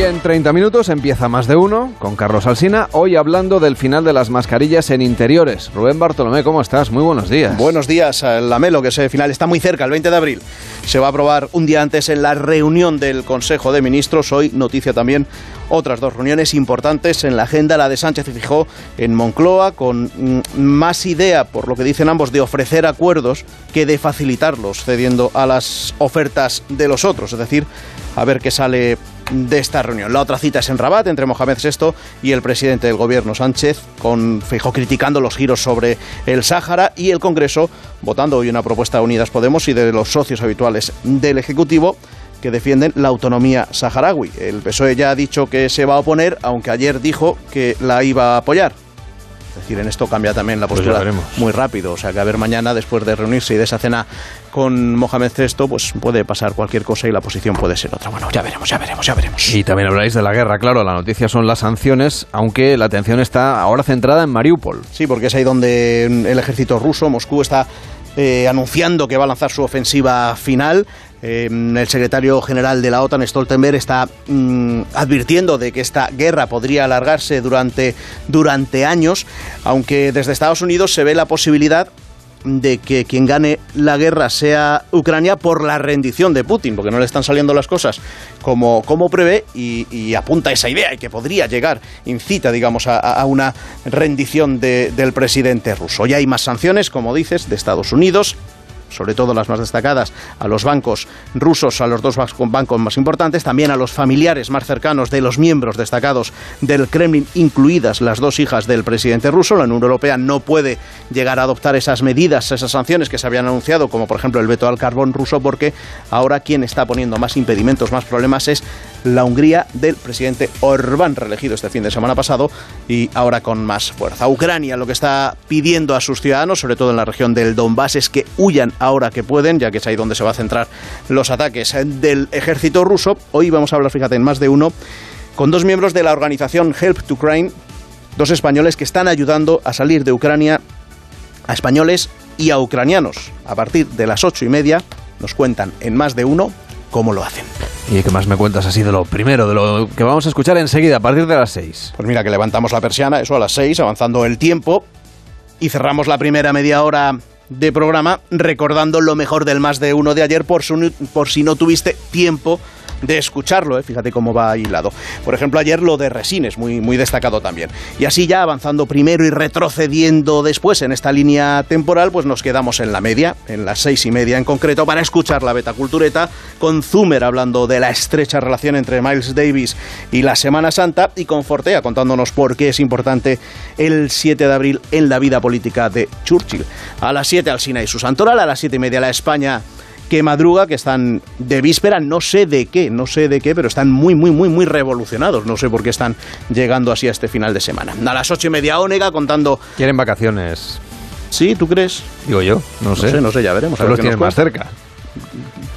Y en 30 minutos empieza más de uno con Carlos Alsina, hoy hablando del final de las mascarillas en interiores. Rubén Bartolomé, ¿cómo estás? Muy buenos días. Buenos días, Lamelo, que ese final está muy cerca, el 20 de abril. Se va a aprobar un día antes en la reunión del Consejo de Ministros. Hoy noticia también otras dos reuniones importantes en la agenda. La de Sánchez y Fijó en Moncloa, con mm, más idea, por lo que dicen ambos, de ofrecer acuerdos que de facilitarlos, cediendo a las ofertas de los otros. Es decir, a ver qué sale de esta reunión. La otra cita es en Rabat entre Mohamed VI y el presidente del gobierno Sánchez, con Feijóo criticando los giros sobre el Sáhara y el Congreso votando hoy una propuesta de Unidas Podemos y de los socios habituales del Ejecutivo que defienden la autonomía saharaui. El PSOE ya ha dicho que se va a oponer, aunque ayer dijo que la iba a apoyar. Es decir, en esto cambia también la Pues postura muy rápido. O sea, que a ver mañana, después de reunirse y de esa cena con Mohamed VI, pues puede pasar cualquier cosa y la posición puede ser otra. Bueno, ya veremos, ya veremos, ya veremos. Y también habláis de la guerra, claro, la noticia son las sanciones, aunque la atención está ahora centrada en Mariupol. Sí, porque es ahí donde el ejército ruso, Moscú, está eh, anunciando que va a lanzar su ofensiva final. Eh, el secretario general de la OTAN, Stoltenberg, está mm, advirtiendo de que esta guerra podría alargarse durante, durante años, aunque desde Estados Unidos se ve la posibilidad de que quien gane la guerra sea Ucrania por la rendición de Putin, porque no le están saliendo las cosas como, como prevé y, y apunta esa idea y que podría llegar, incita, digamos, a, a una rendición de- del presidente ruso. Ya hay más sanciones, como dices, de Estados Unidos, sobre todo las más destacadas, a los bancos rusos, a los dos bancos más importantes, también a los familiares más cercanos de los miembros destacados del Kremlin, incluidas las dos hijas del presidente ruso. La Unión Europea no puede llegar a adoptar esas medidas, esas sanciones que se habían anunciado, como por ejemplo el veto al carbón ruso, porque ahora quien está poniendo más impedimentos, más problemas es la Hungría del presidente Orbán, reelegido este fin de semana pasado y ahora con más fuerza. Ucrania lo que está pidiendo a sus ciudadanos, sobre todo en la región del Donbass, es que huyan ahora que pueden, ya que es ahí donde se va a centrar los ataques del ejército ruso. Hoy vamos a hablar, fíjate, en más de uno, con dos miembros de la organización Help to Ukraine, dos españoles que están ayudando a salir de Ucrania a españoles y a ucranianos. A partir de las ocho y media nos cuentan en más de uno cómo lo hacen. ¿Y qué más me cuentas así de lo primero, de lo que vamos a escuchar enseguida, a partir de las 6? Pues mira que levantamos la persiana, eso a las 6, avanzando el tiempo, y cerramos la primera media hora de programa recordando lo mejor del más de uno de ayer por, su- por si no tuviste tiempo de escucharlo, ¿eh? fíjate cómo va hilado. Por ejemplo, ayer lo de Resines, muy, muy destacado también. Y así ya avanzando primero y retrocediendo después en esta línea temporal, pues nos quedamos en la media, en las seis y media en concreto, para escuchar la beta cultureta con Zumer hablando de la estrecha relación entre Miles Davis y la Semana Santa y con Fortea contándonos por qué es importante el 7 de abril en la vida política de Churchill. A las 7 Alsina y su Santoral, a las 7 y media la España que madruga, que están de víspera, no sé de qué, no sé de qué, pero están muy, muy, muy, muy revolucionados. No sé por qué están llegando así a este final de semana. A las ocho y media Ónega contando... Quieren vacaciones. Sí, ¿tú crees? Digo yo, no sé. No sé, no sé, ya veremos. a Solo ver los tienen más cerca.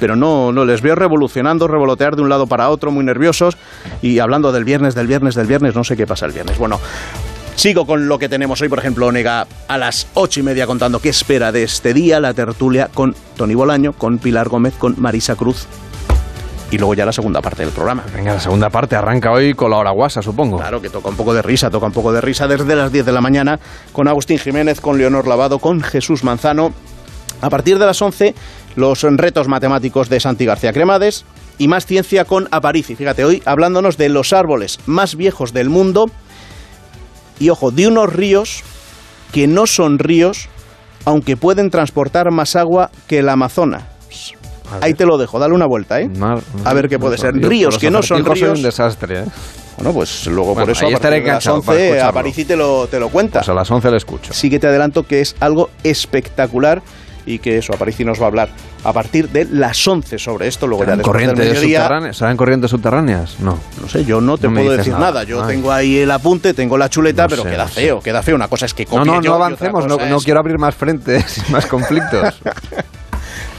Pero no, no les veo revolucionando, revolotear de un lado para otro, muy nerviosos y hablando del viernes, del viernes, del viernes, no sé qué pasa el viernes. Bueno, sigo con lo que tenemos hoy, por ejemplo, Onega a las ocho y media contando qué espera de este día, la tertulia con Tony Bolaño, con Pilar Gómez, con Marisa Cruz. Y luego ya la segunda parte del programa. Venga, la segunda parte arranca hoy con la hora guasa, supongo. Claro que toca un poco de risa, toca un poco de risa desde las 10 de la mañana con Agustín Jiménez, con Leonor Lavado, con Jesús Manzano. A partir de las 11, los retos matemáticos de Santi García Cremades y más ciencia con Aparici. Fíjate, hoy hablándonos de los árboles más viejos del mundo y ojo, de unos ríos que no son ríos, aunque pueden transportar más agua que el Amazonas. Ahí te lo dejo, dale una vuelta, ¿eh? a ver qué puede ser. Ríos que no son ríos. un desastre, ¿eh? Bueno, pues luego por Bueno, eso ahí a estaré de las enganchado para 11 escucharlo. Aparici te lo, te lo cuenta. Pues a las 11 le escucho. Sí que te adelanto que es algo espectacular y que eso, Aparici nos va a hablar a partir de las 11 sobre esto, luego ya ¿Serán después del corrientes mediodía... subterráneas? ¿Serán corrientes subterráneas? No. No sé, yo no te No puedo decir nada. nada. Yo Ay. tengo ahí el apunte, tengo la chuleta, No pero sé, queda no sé. feo, queda feo. Una cosa es que No, copie no, yo no y otra avancemos, no, no es- quiero abrir más frentes y más conflictos. [LAUGHS]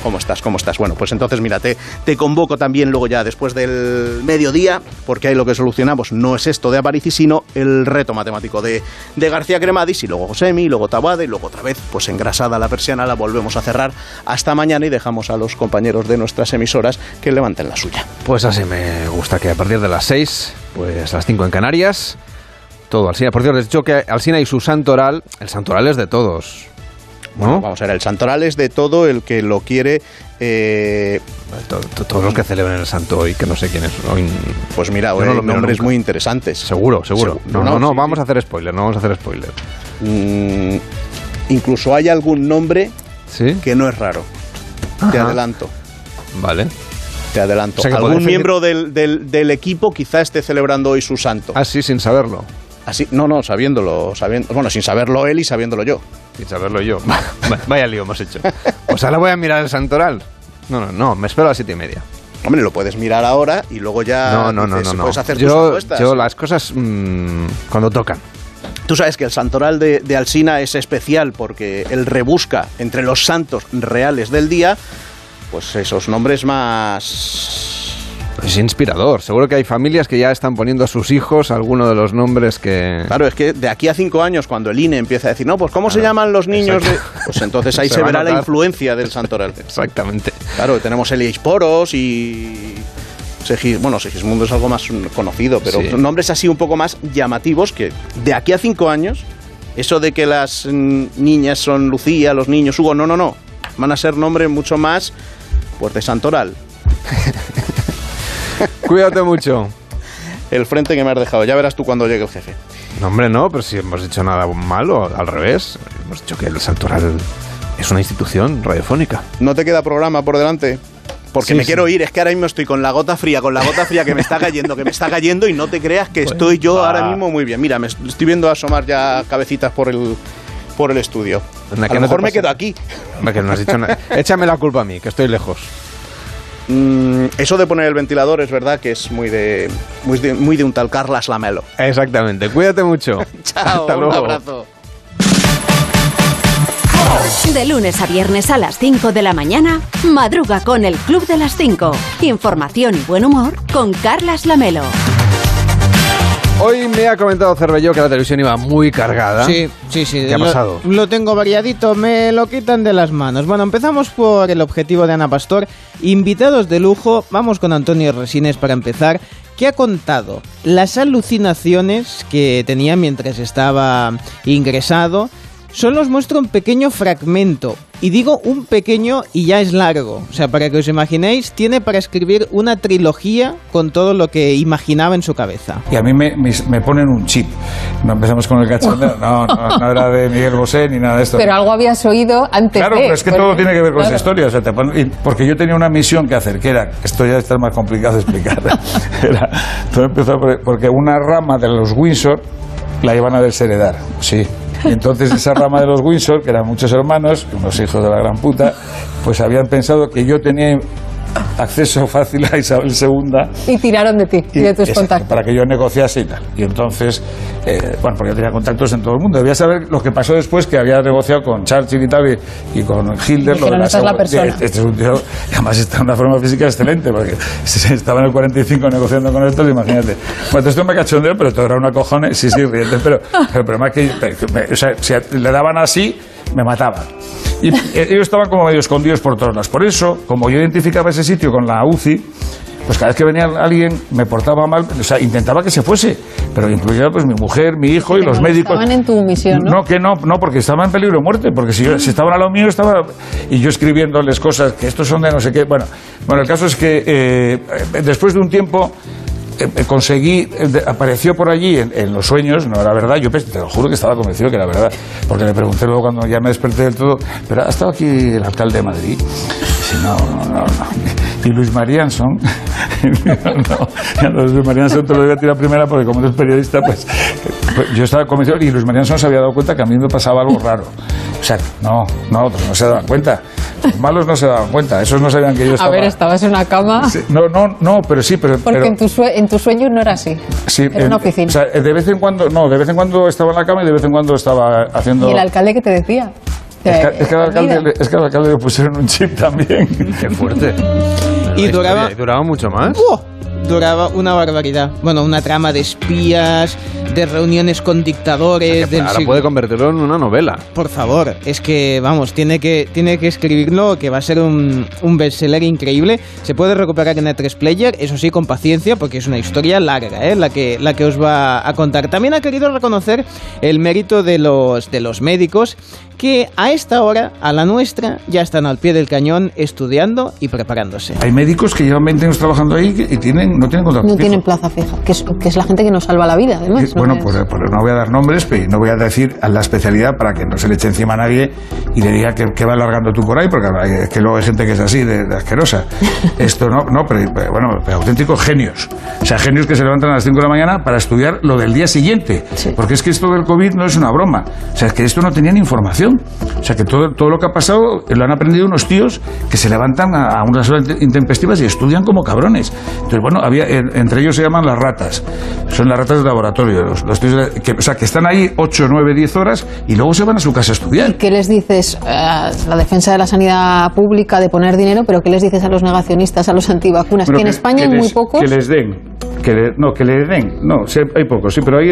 ¿Cómo estás? ¿Cómo estás? Bueno, pues entonces, mira, te, convoco también luego ya después del mediodía, porque ahí lo que solucionamos no es esto de Aparici, sino el reto matemático de, de García Cremadis, y luego Josemi, y luego Tabade, y luego otra vez, pues engrasada la persiana, la volvemos a cerrar hasta mañana y dejamos a los compañeros de nuestras emisoras que levanten la suya. Pues así me gusta que a partir de las 6, pues las 5 en Canarias, todo Alsina. Por cierto, les he dicho que Alsina y su santoral, el santoral es de todos. Bueno, vamos a ver, el santoral es de todo el que lo quiere... eh, To- to- Todos los que celebran el santo hoy, que no sé quién es. hoy- pues mira, no hay lo miro nombres nunca. muy interesantes. Seguro, seguro. No, no, no, sí, vamos sí. a hacer spoiler, no vamos a hacer spoiler. Mm, incluso hay algún nombre ¿Sí? que no es raro. Te adelanto. Vale. Te adelanto. O sea Algún miembro del, del- del equipo quizá esté celebrando hoy su santo. Así, sin saberlo. Así, no, no, sabiéndolo, sabiendo, bueno, sin saberlo él y sabiéndolo yo. Sin saberlo yo. [LAUGHS] Vaya lío hemos hecho. Pues ahora voy a mirar el santoral. No, no, no, me espero a las siete y media. Hombre, lo puedes mirar ahora y luego ya No, no, no, dices, no. no. puedes hacer tus Yo, apuestas. yo las cosas mm, cuando tocan. Tú sabes que el santoral de, de Alsina es especial porque él rebusca entre los santos reales del día, pues esos nombres más... Es inspirador. Seguro que hay familias que ya están poniendo a sus hijos alguno de los nombres que... Claro, es que de aquí a cinco años, cuando el INE empieza a decir, no, pues ¿cómo se llaman los niños de...? Pues entonces ahí Se verá la influencia del santoral. Exactamente. Claro, tenemos Elias Poros y... Segi- bueno, Segismundo es algo más conocido, pero Sí. nombres así un poco más llamativos que de aquí a cinco años, eso de que las niñas son Lucía, los niños Hugo, no, no, no. Van a ser nombres mucho más, pues, de santoral. [LAUGHS] Cuídate mucho. El frente que me has dejado, ya verás tú cuando llegue el jefe. No, hombre, no, pero si hemos dicho nada malo, al revés. Hemos dicho que el santoral es una institución radiofónica. ¿No te queda programa por delante? Porque Sí, me sí. quiero ir, es que ahora mismo estoy con la gota fría, con la gota fría que me está cayendo, que me está cayendo y no te creas que estoy yo va. ahora mismo muy bien. Mira, me estoy viendo asomar ya cabecitas por el, por el estudio. A lo no mejor me quedo aquí. Que no has dicho nada. [LAUGHS] Échame la culpa a mí, que estoy lejos. Mm, eso de poner el ventilador es verdad que es muy de, muy de, muy de un tal Carlas Lamelo. Exactamente. Cuídate mucho. [LAUGHS] Chao, Hasta un luego. abrazo. De lunes a viernes a las 5 de la mañana, madruga con el Club de las 5. Información y buen humor con Carlas Lamelo. Hoy me ha comentado Cervelló que la televisión iba muy cargada. Sí, sí, sí. ¿Qué ha lo, pasado? Lo tengo variadito, me lo quitan de las manos. Bueno, empezamos por el objetivo de Ana Pastor. Invitados de lujo, vamos con Antonio Resines para empezar, que ha contado las alucinaciones que tenía mientras estaba ingresado. Solo os muestro un pequeño fragmento. Y digo un pequeño y ya es largo. O sea, para que os imaginéis, tiene para escribir una trilogía con todo lo que imaginaba en su cabeza. Y a mí me, me- me ponen un chip. No empezamos con el cachondeo. [LAUGHS] No, no, no era de Miguel Bosé ni nada de esto. Pero algo habías oído antes Claro, de. pero es que porque- todo tiene que ver con claro. esa historia. O sea, te ponen- porque yo tenía una misión que hacer, que era, esto ya está más complicado de explicar. [LAUGHS] Era- todo empezó por- porque una rama de los Windsor la iban a desheredar. Sí. Y entonces esa rama de los Windsor, que eran muchos hermanos, unos hijos de la gran puta, pues habían pensado que yo tenía [LAUGHS] acceso fácil a Isabel II Y tiraron de ti y, de tus es- contactos. Para que yo negociase y tal. Y entonces, eh, bueno, porque yo tenía contactos en todo el mundo. Debía saber lo que pasó después, que había negociado con Churchill y tal, y, y con Hitler. lo de la "Esta es la persona". Este, este es un tío, y además está en una forma física excelente, porque estaba en el 45 negociando con estos, imagínate. Pues esto me cachondeo, pero todo era una cojones, sí, sí, riente, pero, pero el problema es que, que me- o sea, si le daban así, me mataban. Y eh, ellos estaban como medio escondidos por todos lados. Por eso, como yo identificaba ese sitio con la UCI, pues cada vez que venía alguien me portaba mal, o sea, intentaba que se fuese, pero incluía pues mi mujer, mi hijo y los médicos. Estaban en tu misión, ¿no? No, que no, no, porque estaba en peligro de muerte, porque si, yo, si estaban a lo mío estaba y yo escribiéndoles cosas que estos son de no sé qué. Bueno, bueno el caso es que eh, después de un tiempo conseguí, eh, apareció por allí en, los sueños, no era verdad, yo te lo juro que estaba convencido que era verdad, porque le pregunté luego cuando ya me desperté del todo, pero ha estado aquí el alcalde de Madrid. No, no, no, no. Y Luis Marianson, [LAUGHS] no, Luis Marianson te lo debía tirar primera porque como eres periodista, pues, pues yo estaba convencido y Luis Marianson se había dado cuenta que a mí me pasaba algo raro. O sea, no, no, otros no se daban cuenta. Los malos no se daban cuenta, esos no sabían que yo A estaba... ver, estabas en una cama. Sí, No, no, no, pero sí, pero... Porque pero- en, tu sue- en tus sueños no era así. Sí, Era en- una oficina. O sea, de vez en cuando, no, de vez en cuando estaba en la cama y de vez en cuando estaba haciendo. ¿Y el alcalde qué te decía? es, que, es que al Eh, alcalde, es que al alcalde le pusieron un chip también. Qué fuerte. Y duraba, ¿Y duraba mucho más? ¡Buah! Duraba una barbaridad. Bueno, una trama de espías, de reuniones con dictadores. del Ahora siglo- puede convertirlo en una novela. Por favor, es que, vamos, tiene que, tiene que escribirlo, que va a ser un, un bestseller increíble. Se puede recuperar en E3 Player, eso sí, con paciencia, porque es una historia larga, ¿eh? la, que, la que os va a contar. También ha querido reconocer el mérito de los, de los médicos, que a esta hora, a la nuestra, ya están al pie del cañón estudiando y preparándose. Hay médicos que llevan 20 años trabajando ahí y tienen, no tienen contrato No fijo. tienen plaza fija, que es, que es la gente que nos salva la vida, además. Bueno, ¿no? pues, pues no voy a dar nombres pero no voy a decir a la especialidad para que no se le eche encima a nadie y le diga que, que va alargando tú por ahí, porque es que luego hay gente que es así, de, de asquerosa. [LAUGHS] Esto no, no, pero, pero bueno, pero auténticos genios. O sea, genios que se levantan a las 5 de la mañana para estudiar lo del día siguiente. Porque es que esto del COVID no es una broma. O sea, es que esto no tenían información. O sea, que todo, todo lo que ha pasado eh, lo han aprendido unos tíos que se levantan a, a unas horas intempestivas y estudian como cabrones. Entonces, bueno, había, en- entre ellos se llaman las ratas. Son las ratas de laboratorio. Los, los tíos que, o sea, que están ahí 8, 9, 10 horas y luego se van a su casa a estudiar. ¿Qué les dices a la defensa de la sanidad pública de poner dinero, pero qué les dices a los negacionistas, a los antivacunas? Bueno, que en España hay les- muy pocos. Que les den. Que le- no, que le den. No, sí, hay pocos, sí, pero hay,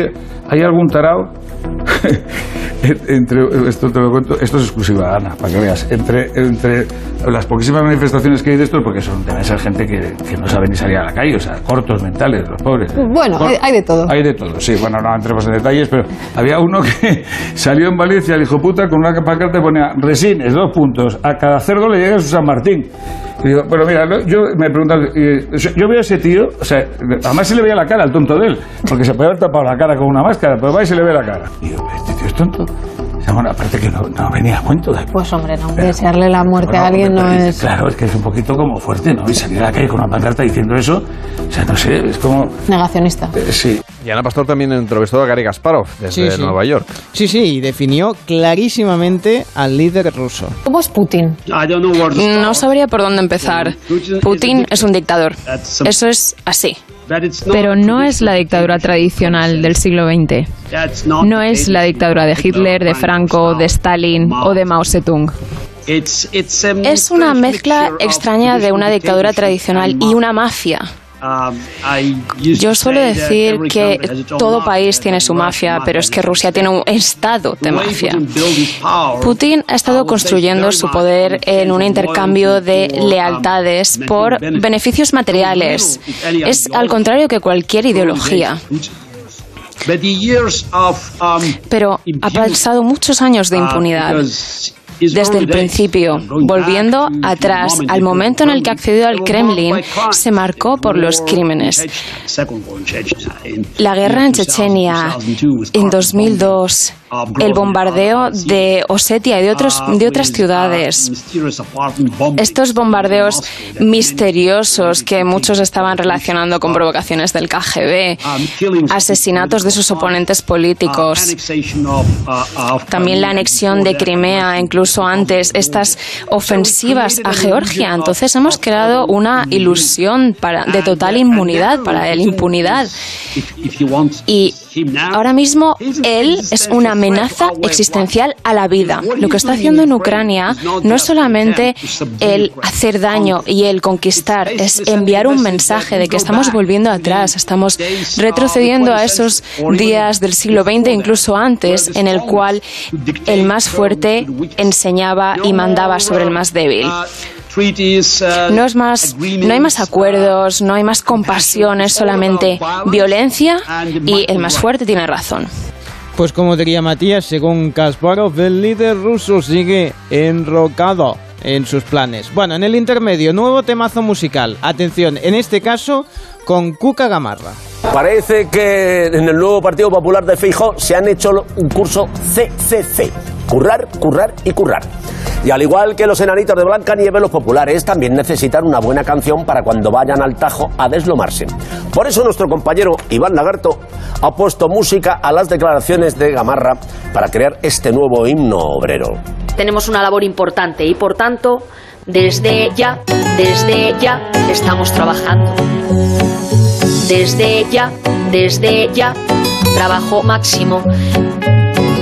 hay algún tarao. Entre, esto te lo cuento, esto es exclusiva, Ana, para que veas. Entre, entre las poquísimas manifestaciones que hay de esto, porque son, deben ser gente que, que no sabe ni salir a la calle, o sea, cortos mentales, los pobres. Bueno, Cor- hay, hay de todo. Hay de todo, sí. Bueno, no entremos en detalles, pero había uno que [LAUGHS] salió en Valencia, el hijo puta, con una pancarta que ponía resines, dos puntos. A cada cerdo le llega su San Martín. Y digo, bueno, mira, yo me preguntan, yo veo a ese tío, o sea, además se le veía la cara al tonto de él, porque se puede haber tapado la cara con una máscara, pero va y se le ve la cara. Y yo, este tío es tonto. Bueno, aparte que no, no venía a cuento de Pues hombre, no, desearle la muerte bueno, a alguien no es Claro, es que es un poquito como fuerte, ¿no? Y salir a la calle con una pancarta diciendo eso, o sea, no sé, es como... negacionista. eh, sí. Y Ana Pastor también entrevistó a Gary Kasparov desde Sí, sí. Nueva York. Sí, sí, y definió clarísimamente al líder ruso. ¿Cómo es Putin? No sabría por dónde empezar. Putin es un dictador. Eso es así. Pero no es la dictadura tradicional del siglo XX. No es la dictadura de Hitler, de Franco, de Stalin o de Mao Zedong. Es una mezcla extraña de una dictadura tradicional y una mafia. Yo suelo decir que todo país tiene su mafia, pero es que Rusia tiene un estado de mafia. Putin ha estado construyendo su poder en un intercambio de lealtades por beneficios materiales. Es al contrario que cualquier ideología. Pero ha pasado muchos años de impunidad. Desde el principio, volviendo atrás al momento en el que accedió al Kremlin, se marcó por los crímenes. La guerra en Chechenia en 2002, el bombardeo de Osetia y de, otros, de otras ciudades, estos bombardeos misteriosos que muchos estaban relacionando con provocaciones del KGB, asesinatos de sus oponentes políticos, también la anexión de Crimea, incluso antes, estas ofensivas a Georgia. Entonces hemos creado una ilusión para, de total inmunidad, para la impunidad. Y ahora mismo él es una amenaza existencial a la vida. Lo que está haciendo en Ucrania no es solamente el hacer daño y el conquistar, es enviar un mensaje de que estamos volviendo atrás, estamos retrocediendo a esos días del siglo XX, incluso antes, en el cual el más fuerte enseñaba y mandaba sobre el más débil. No es más, no hay más acuerdos, no hay más compasión, es solamente violencia y el más fuerte tiene razón. Pues como diría Matías, según Kasparov, el líder ruso sigue enrocado en sus planes. Bueno, en el intermedio, nuevo temazo musical. Atención, en este caso con Cuca Gamarra. Parece que en el nuevo Partido Popular de Feijóo se han hecho un curso CCC. Currar, currar y currar. Y al igual que los enanitos de Blanca Nieve, los populares también necesitan una buena canción para cuando vayan al Tajo a deslomarse. Por eso nuestro compañero Iván Lagarto ha puesto música a las declaraciones de Gamarra para crear este nuevo himno obrero. Tenemos una labor importante y por tanto, desde ya, desde ya, estamos trabajando. Desde ya, desde ya, trabajo máximo.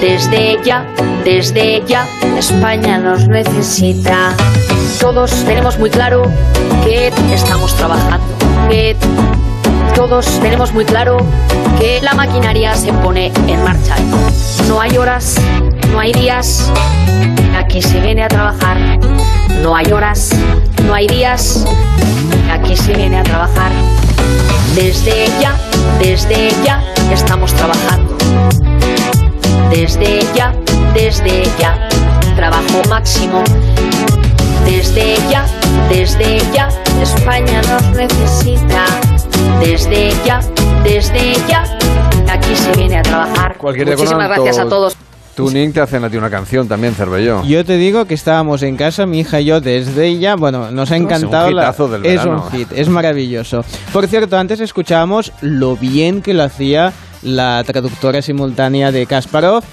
Desde ya, desde ya, España nos necesita. Todos tenemos muy claro que estamos trabajando, que todos tenemos muy claro que la maquinaria se pone en marcha. No hay horas, no hay días, aquí se viene a trabajar. No hay horas, no hay días, aquí se viene a trabajar. Desde ya, desde ya, estamos trabajando. Desde ya, desde ya, trabajo máximo. Desde ya, desde ya, España nos necesita. Desde ya, desde ya, aquí se viene a trabajar. Cualquier Muchísimas gracias a todos. Tuning te hacen a ti una canción también, Cervelló. Yo te digo que estábamos en casa, mi hija y yo, desde ya, bueno, nos ha encantado. Es un la- hitazo es un hit, es maravilloso. Por cierto, antes escuchábamos lo bien que lo hacía la traductora simultánea de Kasparov,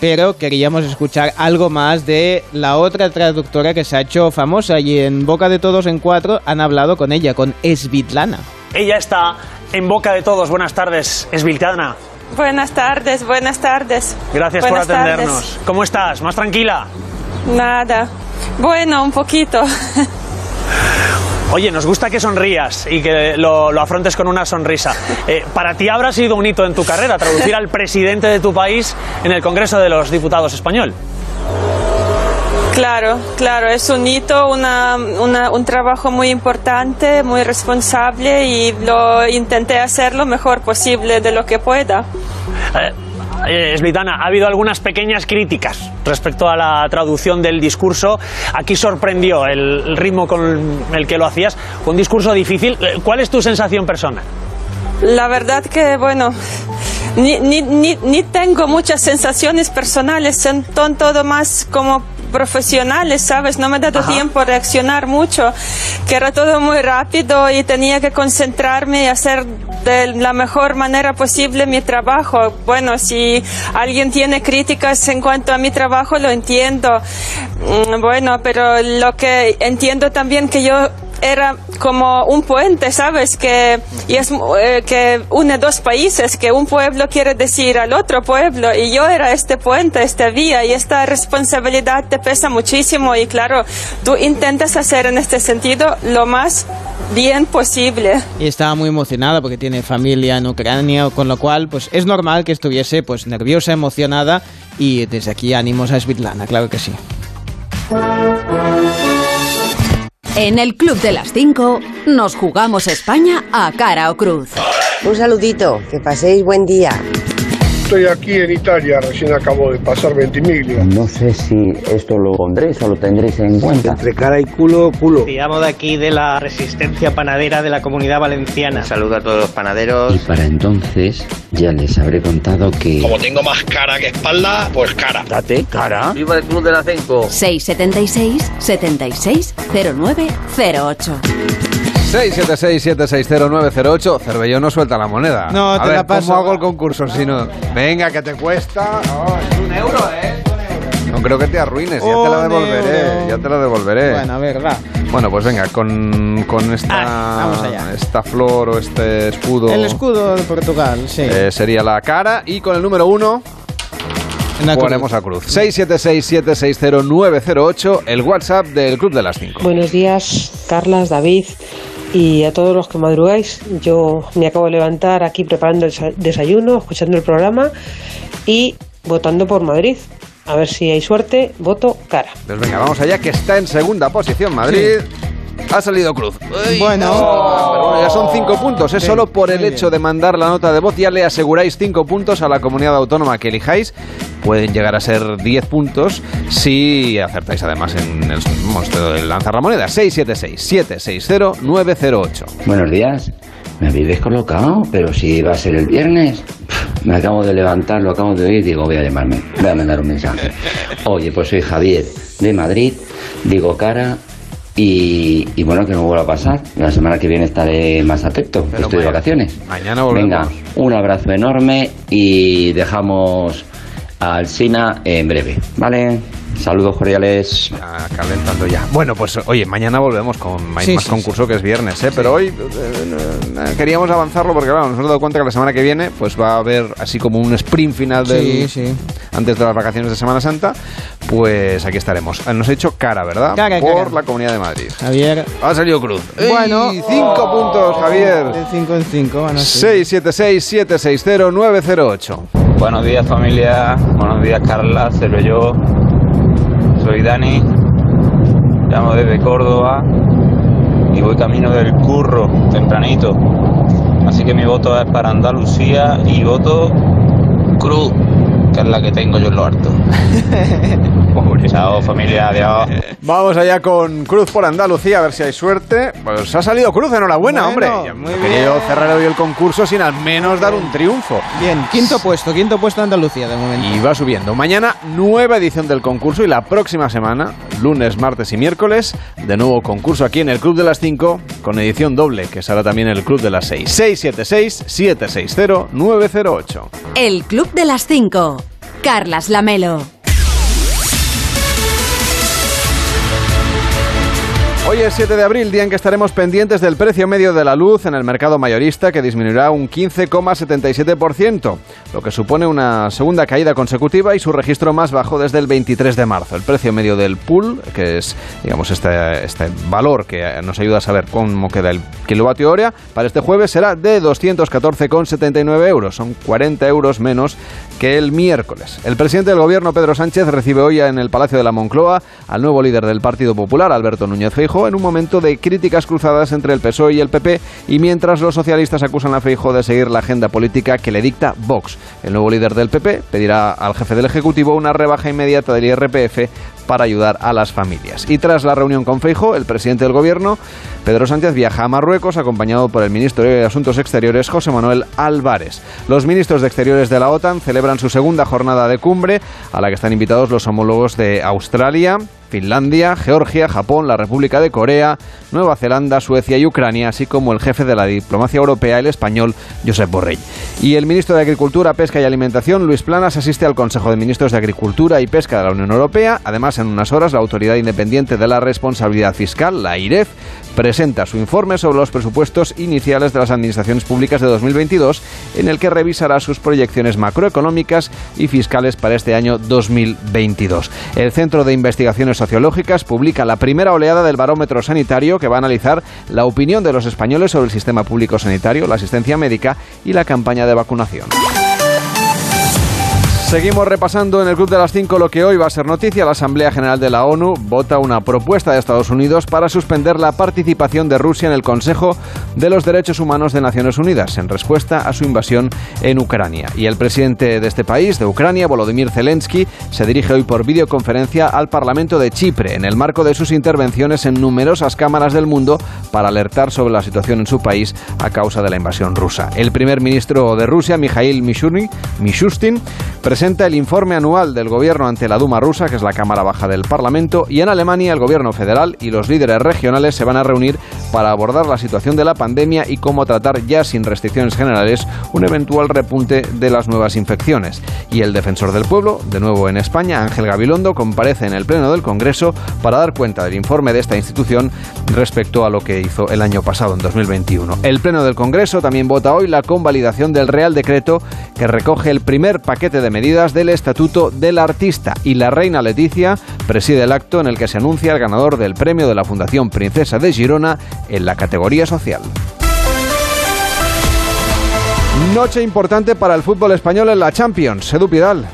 pero queríamos escuchar algo más de la otra traductora que se ha hecho famosa y en boca de todos en cuatro han hablado con ella, con Svitlana. Ella está en boca de todos. Buenas tardes, Esvilcana. Buenas tardes, buenas tardes. Gracias Buenas por atendernos. tardes. ¿Cómo estás? ¿Más tranquila? Nada. Bueno, un poquito. [LAUGHS] Oye, nos gusta que sonrías y que lo, lo afrontes con una sonrisa. [LAUGHS] Eh, para ti habrá sido un hito en tu carrera traducir al presidente de tu país en el Congreso de los Diputados español. Claro, claro, es un hito, una, una- un trabajo muy importante, muy responsable y lo intenté hacer lo mejor posible de lo que pueda. Eh, eh, Svitlana, ha habido algunas pequeñas críticas respecto a la traducción del discurso. Aquí sorprendió el, ritmo con el que lo hacías. Fue un discurso difícil. Eh, ¿Cuál es tu sensación personal? La verdad que, bueno, ni, ni, ni, ni tengo muchas sensaciones personales, son todo más como profesionales, ¿sabes? No me he dado tiempo a reaccionar mucho, que era todo muy rápido y tenía que concentrarme y hacer de la mejor manera posible mi trabajo. Bueno, si alguien tiene críticas en cuanto a mi trabajo, lo entiendo. Mm, Bueno, pero lo que entiendo también que yo era como un puente, ¿sabes? Que, y es, eh, que une dos países, que un pueblo quiere decir al otro pueblo, y yo era este puente, esta vía, y esta responsabilidad te pesa muchísimo, y claro, tú intentas hacer en este sentido lo más bien posible. Y estaba muy emocionada porque tiene familia en Ucrania, con lo cual pues es normal que estuviese pues nerviosa, emocionada y desde aquí ánimos a Svitlana, claro que sí. En el Club de las 5 nos jugamos España a cara o cruz. Un saludito, que paséis buen día. Estoy aquí en Italia, recién acabo de pasar Ventimiglia. No sé si esto lo pondréis o lo tendréis en cuenta. Entre cara y culo, culo. Te llamo de aquí de la Resistencia Panadera de la Comunidad Valenciana. Saludo a todos los panaderos. Y para entonces ya les habré contado que... Como tengo más cara que espalda, pues cara. Date cara. ¡Viva el Club de la Cinco! 676 76 0908. 676-760-908. Cervelló no suelta la moneda. No, a te ver, la paso. ¿Cómo hago el concurso si no? Venga, que te cuesta. Oh, es un euro, ¿eh? No creo que te arruines, ya te la devolveré. Ya te la devolveré. Bueno, a ver, va. Bueno, pues venga, con, con esta, vamos allá. esta flor o este escudo. El escudo de Portugal, sí. eh, sería la cara. Y con el número uno. la Ponemos a cruz. 676-760-908, el WhatsApp del Club de las 5. Buenos días, Carlas, David y a todos los que madrugáis. Yo me acabo de levantar aquí preparando el sa- desayuno, escuchando el programa y votando por Madrid. A ver si hay suerte, voto cara. Pues venga, vamos allá, que está en segunda posición Madrid. Ha salido Cruz. Bueno. Pero bueno, ya son cinco puntos. Es solo por el hecho de mandar la nota de voz. Ya le aseguráis cinco puntos a la comunidad autónoma que elijáis. Pueden llegar a ser 10 puntos si acertáis además en el monstruo de lanzar la moneda. 676-760-908. Buenos días. Me habéis descolocado, pero si va a ser el viernes. Me acabo de levantar, lo acabo de oír, digo, voy a llamarme, voy a mandar un mensaje. [LAUGHS] Oye, pues soy Javier de Madrid, digo cara y, y bueno, que no vuelva a pasar. La semana que viene estaré más atento, estoy de vacaciones. Mañana volvemos. Venga, un abrazo enorme y dejamos al Sina en breve, ¿vale? Saludos cordiales. Ah, calentando ya. Bueno, pues oye, mañana volvemos con hay Sí, más sí, concurso que es viernes, ¿eh? Pero hoy eh, eh, queríamos avanzarlo porque, claro, nos hemos dado cuenta que la semana que viene pues va a haber así como un sprint final del, Sí, sí. antes de las vacaciones de Semana Santa. Pues aquí estaremos. Eh, Nos ha hecho cara, ¿verdad? Cara, Por cara. la Comunidad de Madrid. Javier. Ha salido Cruz. Bueno. ¡Ey! cinco puntos, Javier. De 5 en 5 van a ser. 676-760-908. Buenos días familia, buenos días Carla, soy Dani, llamo desde Córdoba. Y voy camino del curro tempranito, así que mi voto es para Andalucía y voto Cruz, que es la que tengo yo en lo harto. [LAUGHS] Chao familia, adiós. Vamos allá con Cruz por Andalucía, a ver si hay suerte. Pues ha salido Cruz, enhorabuena, Bueno, hombre. Muy bien. yo cerrar hoy el concurso sin al menos dar un triunfo. Bien, quinto puesto, quinto puesto Andalucía de momento. Y va subiendo. Mañana, nueva edición del concurso y la próxima semana, lunes, martes y miércoles, de nuevo concurso aquí en el Club de las 5 con edición doble, que será también el Club de las 6. 676-760-908. El Club de las 5. Carlas Lamelo. Hoy es 7 de abril, día en que estaremos pendientes del precio medio de la luz en el mercado mayorista, que disminuirá un 15,77%, lo que supone una segunda caída consecutiva y su registro más bajo desde el 23 de marzo. El precio medio del pool, que es digamos este, este valor que nos ayuda a saber cómo queda el kilovatio hora, para este jueves será de 214,79 euros, son 40 euros menos que el miércoles. El presidente del gobierno, Pedro Sánchez, recibe hoy en el Palacio de la Moncloa al nuevo líder del Partido Popular, Alberto Núñez Feijóo, en un momento de críticas cruzadas entre el PSOE y el PP, y mientras los socialistas acusan a Feijóo de seguir la agenda política que le dicta Vox. El nuevo líder del PP pedirá al jefe del Ejecutivo una rebaja inmediata del IRPF para ayudar a las familias. Y tras la reunión con Feijóo, el presidente del gobierno, Pedro Sánchez, viaja a Marruecos acompañado por el ministro de Asuntos Exteriores, José Manuel Álvarez. Los ministros de Exteriores de la OTAN celebran su segunda jornada de cumbre, a la que están invitados los homólogos de Australia, Finlandia, Georgia, Japón, la República de Corea, Nueva Zelanda, Suecia y Ucrania, así como el jefe de la diplomacia europea, el español Josep Borrell. Y el ministro de Agricultura, Pesca y Alimentación, Luis Planas, asiste al Consejo de Ministros de Agricultura y Pesca de la Unión Europea. Además, en unas horas, la Autoridad Independiente de la Responsabilidad Fiscal, la IREF, presenta su informe sobre los presupuestos iniciales de las administraciones públicas de 2022, en el que revisará sus proyecciones macroeconómicas y fiscales para este año 2022. El Centro de Investigaciones Publica la primera oleada del barómetro sanitario que va a analizar la opinión de los españoles sobre el sistema público sanitario, la asistencia médica y la campaña de vacunación. Seguimos repasando en el Club de las 5 lo que hoy va a ser noticia. La Asamblea General de la ONU vota una propuesta de Estados Unidos para suspender la participación de Rusia en el Consejo de los Derechos Humanos de Naciones Unidas en respuesta a su invasión en Ucrania. Y el presidente de este país, de Ucrania, Volodymyr Zelensky, se dirige hoy por videoconferencia al Parlamento de Chipre en el marco de sus intervenciones en numerosas cámaras del mundo para alertar sobre la situación en su país a causa de la invasión rusa. El primer ministro de Rusia, Mikhail Mishustin, presenta el informe anual del gobierno ante la Duma rusa, que es la Cámara Baja del Parlamento, y en Alemania el gobierno federal y los líderes regionales se van a reunir para abordar la situación de la pandemia y cómo tratar ya sin restricciones generales un eventual repunte de las nuevas infecciones. Y el defensor del pueblo, de nuevo en España, Ángel Gabilondo, comparece en el Pleno del Congreso para dar cuenta del informe de esta institución respecto a lo que hizo el año pasado, en 2021. El Pleno del Congreso también vota hoy la convalidación del Real Decreto que recoge el primer paquete de medidas del Estatuto del Artista y la reina Leticia preside el acto en el que se anuncia el ganador del premio de la Fundación Princesa de Girona en la categoría social. Noche importante para el fútbol español en la Champions. Edu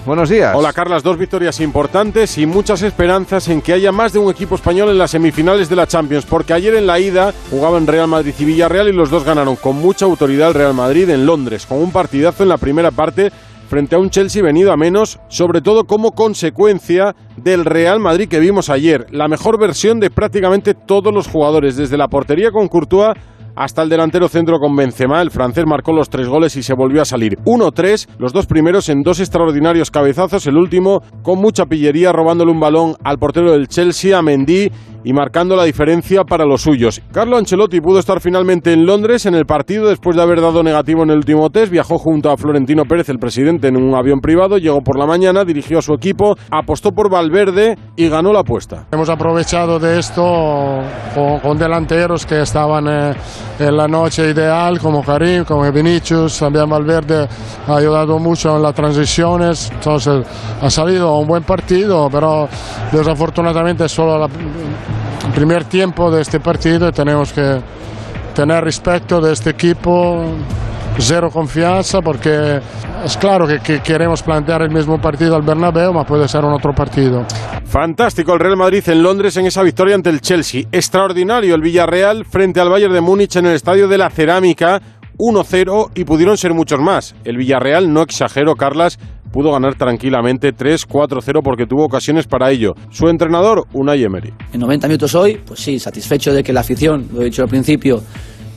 buenos días. Hola Carlas, dos victorias importantes y muchas esperanzas en que haya más de un equipo español en las semifinales de la Champions, porque ayer en la ida jugaban Real Madrid y Villarreal y los dos ganaron con mucha autoridad el Real Madrid en Londres, con un partidazo en la primera parte frente a un Chelsea venido a menos, sobre todo como consecuencia del Real Madrid que vimos ayer. La mejor versión de prácticamente todos los jugadores, desde la portería con Courtois hasta el delantero centro con Benzema. El francés marcó los tres goles y se volvió a salir 1-3, los dos primeros en dos extraordinarios cabezazos, el último con mucha pillería robándole un balón al portero del Chelsea, a Mendy, y marcando la diferencia para los suyos. Carlo Ancelotti pudo estar finalmente en Londres en el partido después de haber dado negativo en el último test. Viajó junto a Florentino Pérez, el presidente, en un avión privado. Llegó por la mañana, dirigió a su equipo, apostó por Valverde y ganó la apuesta. Hemos aprovechado de esto con, con delanteros que estaban eh, en la noche ideal, como Karim, como Vinicius. También Valverde ha ayudado mucho en las transiciones. Entonces ha salido un buen partido, pero desafortunadamente solo la primer tiempo de este partido tenemos que tener respeto de este equipo, cero confianza porque es claro que, que queremos plantear el mismo partido al Bernabéu, pero puede ser un otro partido. Fantástico el Real Madrid en Londres en esa victoria ante el Chelsea. Extraordinario el Villarreal frente al Bayern de Múnich en el Estadio de la Cerámica. 1-0 y pudieron ser muchos más. El Villarreal, no exagero, Carlas, pudo ganar tranquilamente 3-4-0 porque tuvo ocasiones para ello. Su entrenador, Unai Emery. En 90 minutos hoy, pues sí, satisfecho de que la afición, lo he dicho al principio,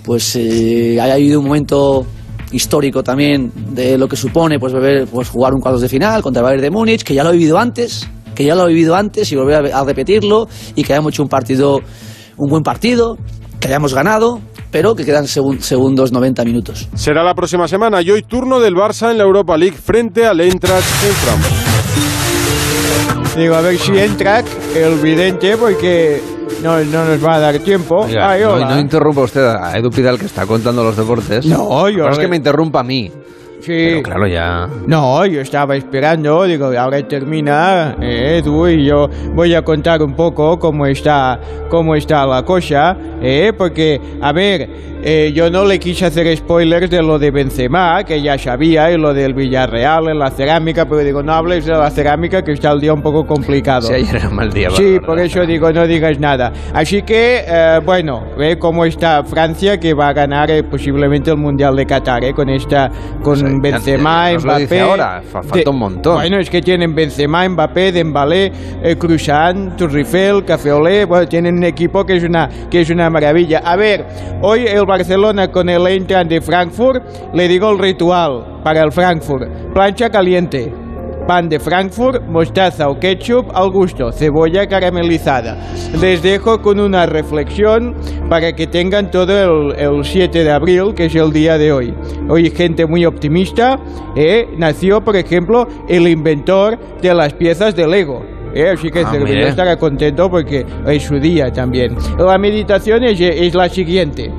pues eh, haya habido un momento histórico también de lo que supone pues, beber, pues jugar un cuadros de final contra el Bayern de Múnich, que ya lo he vivido antes, que ya lo he vivido antes y volver a, a repetirlo y que hayamos hecho un partido, un buen partido, que hayamos ganado, pero que quedan segun- segundos 90 minutos. Será la próxima semana y hoy turno del Barça en la Europa League frente al Eintracht en Frankfurt. Digo, a ver si entra el vidente porque no, no nos va a dar tiempo. Oiga, Ay, no, interrumpa usted a Edu Pidal que está contando los deportes. No, yo- No es que me interrumpa a mí. Sí. Pero claro, ya. No, yo estaba esperando, digo, ahora termina eh, Edu y yo voy a contar un poco cómo está, cómo está la cosa, eh, porque, a ver, eh, yo no le quise hacer spoilers de lo de Benzema, que ya sabía, y lo del Villarreal en la cerámica, pero digo, no hables de la cerámica que está el día un poco complicado. [LAUGHS] Sí, ayer era un mal día. Sí, por eso digo, no digas nada. Así que, eh, bueno, ve cómo está Francia, que va a ganar eh, posiblemente el Mundial de Qatar, eh, con esta, con Benzema, nos lo dice Mbappé. ahora, fa- falta de- un montón. Bueno, es que tienen Benzema, Mbappé, Dembélé, eh, Cruzan, Turrifel, Cafeolé, bueno, tienen un equipo que es una que es una maravilla. A ver, hoy el Barcelona con el Eintracht de Frankfurt, le digo el ritual para el Frankfurt, plancha caliente. Pan de Frankfurt, mostaza o ketchup al gusto, cebolla caramelizada. Les dejo con una reflexión para que tengan todo el, el 7 de abril, que es el día de hoy. Hoy gente muy optimista. ¿eh? Nació, por ejemplo, el inventor de las piezas de Lego. ¿eh? Así que Ah, estará contento porque es su día también. La meditación es, es la siguiente.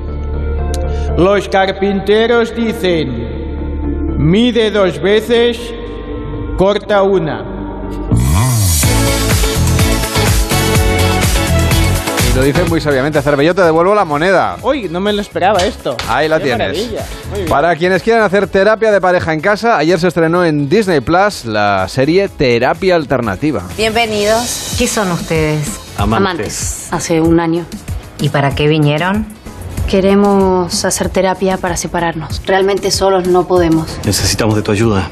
Los carpinteros dicen, mide dos veces, corta una. Y lo dice muy sabiamente. Cervelló, te devuelvo la moneda. Uy, no me lo esperaba esto. Ahí la Qué tienes. maravilla. Muy bien. Para quienes quieran hacer terapia de pareja en casa, ayer se estrenó en Disney Plus la serie Terapia Alternativa. Bienvenidos. ¿Qué son ustedes? Amantes. Hace un año. ¿Y para qué vinieron? Queremos hacer terapia para separarnos. Realmente solos no podemos. Necesitamos de tu ayuda.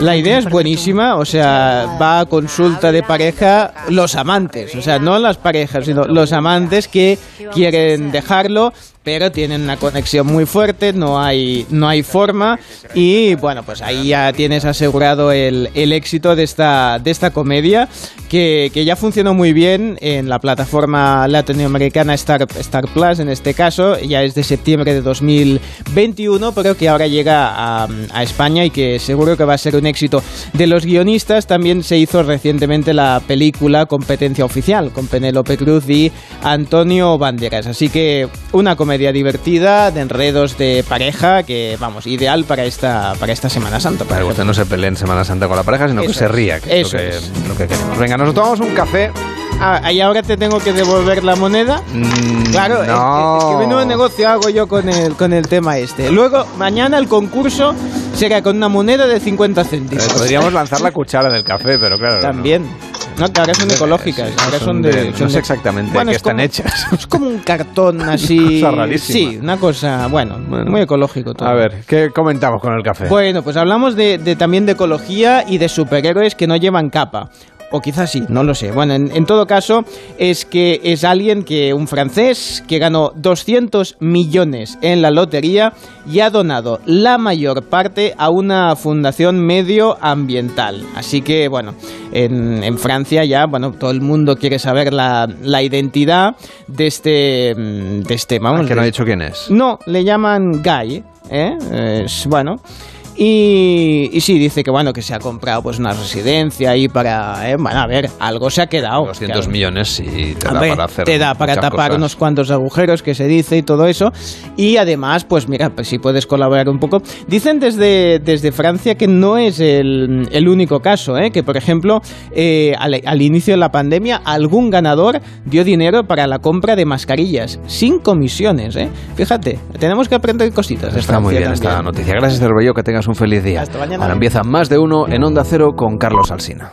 La idea es buenísima, o sea, va a consulta de pareja los amantes, o sea, no las parejas, sino los amantes que quieren dejarlo, pero tienen una conexión muy fuerte, no hay, no hay forma y bueno, pues ahí ya tienes asegurado el, el éxito de esta, de esta comedia que, que ya funcionó muy bien en la plataforma latinoamericana Star, Star Plus, en este caso, ya es de septiembre de 2021, pero que ahora llega a, a España y que seguro que va a ser un éxito. De los guionistas también se hizo recientemente la película Competencia Oficial con Penélope Cruz y Antonio Banderas. Así que una comedia divertida de enredos de pareja que, vamos, ideal para esta, para esta Semana Santa. Para que usted no se pelee en Semana Santa con la pareja, sino que Eso se es. ría, que es, Eso lo, que, es. lo que queremos. Venga, nos tomamos un café Ah, y ahora te tengo que devolver la moneda. Mm, claro, es que- es, que, no. menudo negocio hago yo con el, con el tema este. Luego, mañana el concurso será con una moneda de 50 céntimos. Eh, Podríamos lanzar la cuchara del café, pero claro. También. No, que ahora son ecológicas. Ahora son de. son no sé de- exactamente Bueno, qué es están como- hechas. Es como un cartón [LAUGHS] así. Cosa rarísima. Sí, una cosa, bueno, muy ecológico todo. A ver, ¿qué comentamos con el café? Bueno, pues hablamos de, de también de ecología y de superhéroes que no llevan capa. O quizás sí, no lo sé. Bueno, en, en todo caso, es que es alguien que, un francés, que ganó 200 millones en la lotería y ha donado la mayor parte a una fundación medioambiental. Así que, bueno, en, en Francia ya, bueno, todo el mundo quiere saber la, la identidad de este, mm, de este, vamos. Que no ha dicho quién es. no, le llaman Guy, ¿eh? Es, bueno. Y, y sí, dice que bueno, que se ha comprado pues una residencia ahí para... eh, bueno, a ver, algo se ha quedado. 200 Que- millones sí te da para hacer te da para tapar cosas. unos cuantos agujeros que se dice y todo eso. Y además, pues mira, pues si puedes colaborar un poco. Dicen desde, desde Francia que no es el, el único caso, ¿eh? que por ejemplo, eh, al, al inicio de la pandemia, algún ganador dio dinero para la compra de mascarillas, sin comisiones. ¿eh? Fíjate, tenemos que aprender cositas. Está muy bien esta noticia. Gracias, Cervello, que tengas un feliz día. Hasta mañana. Ahora empieza más de uno en Onda Cero con Carlos Alsina.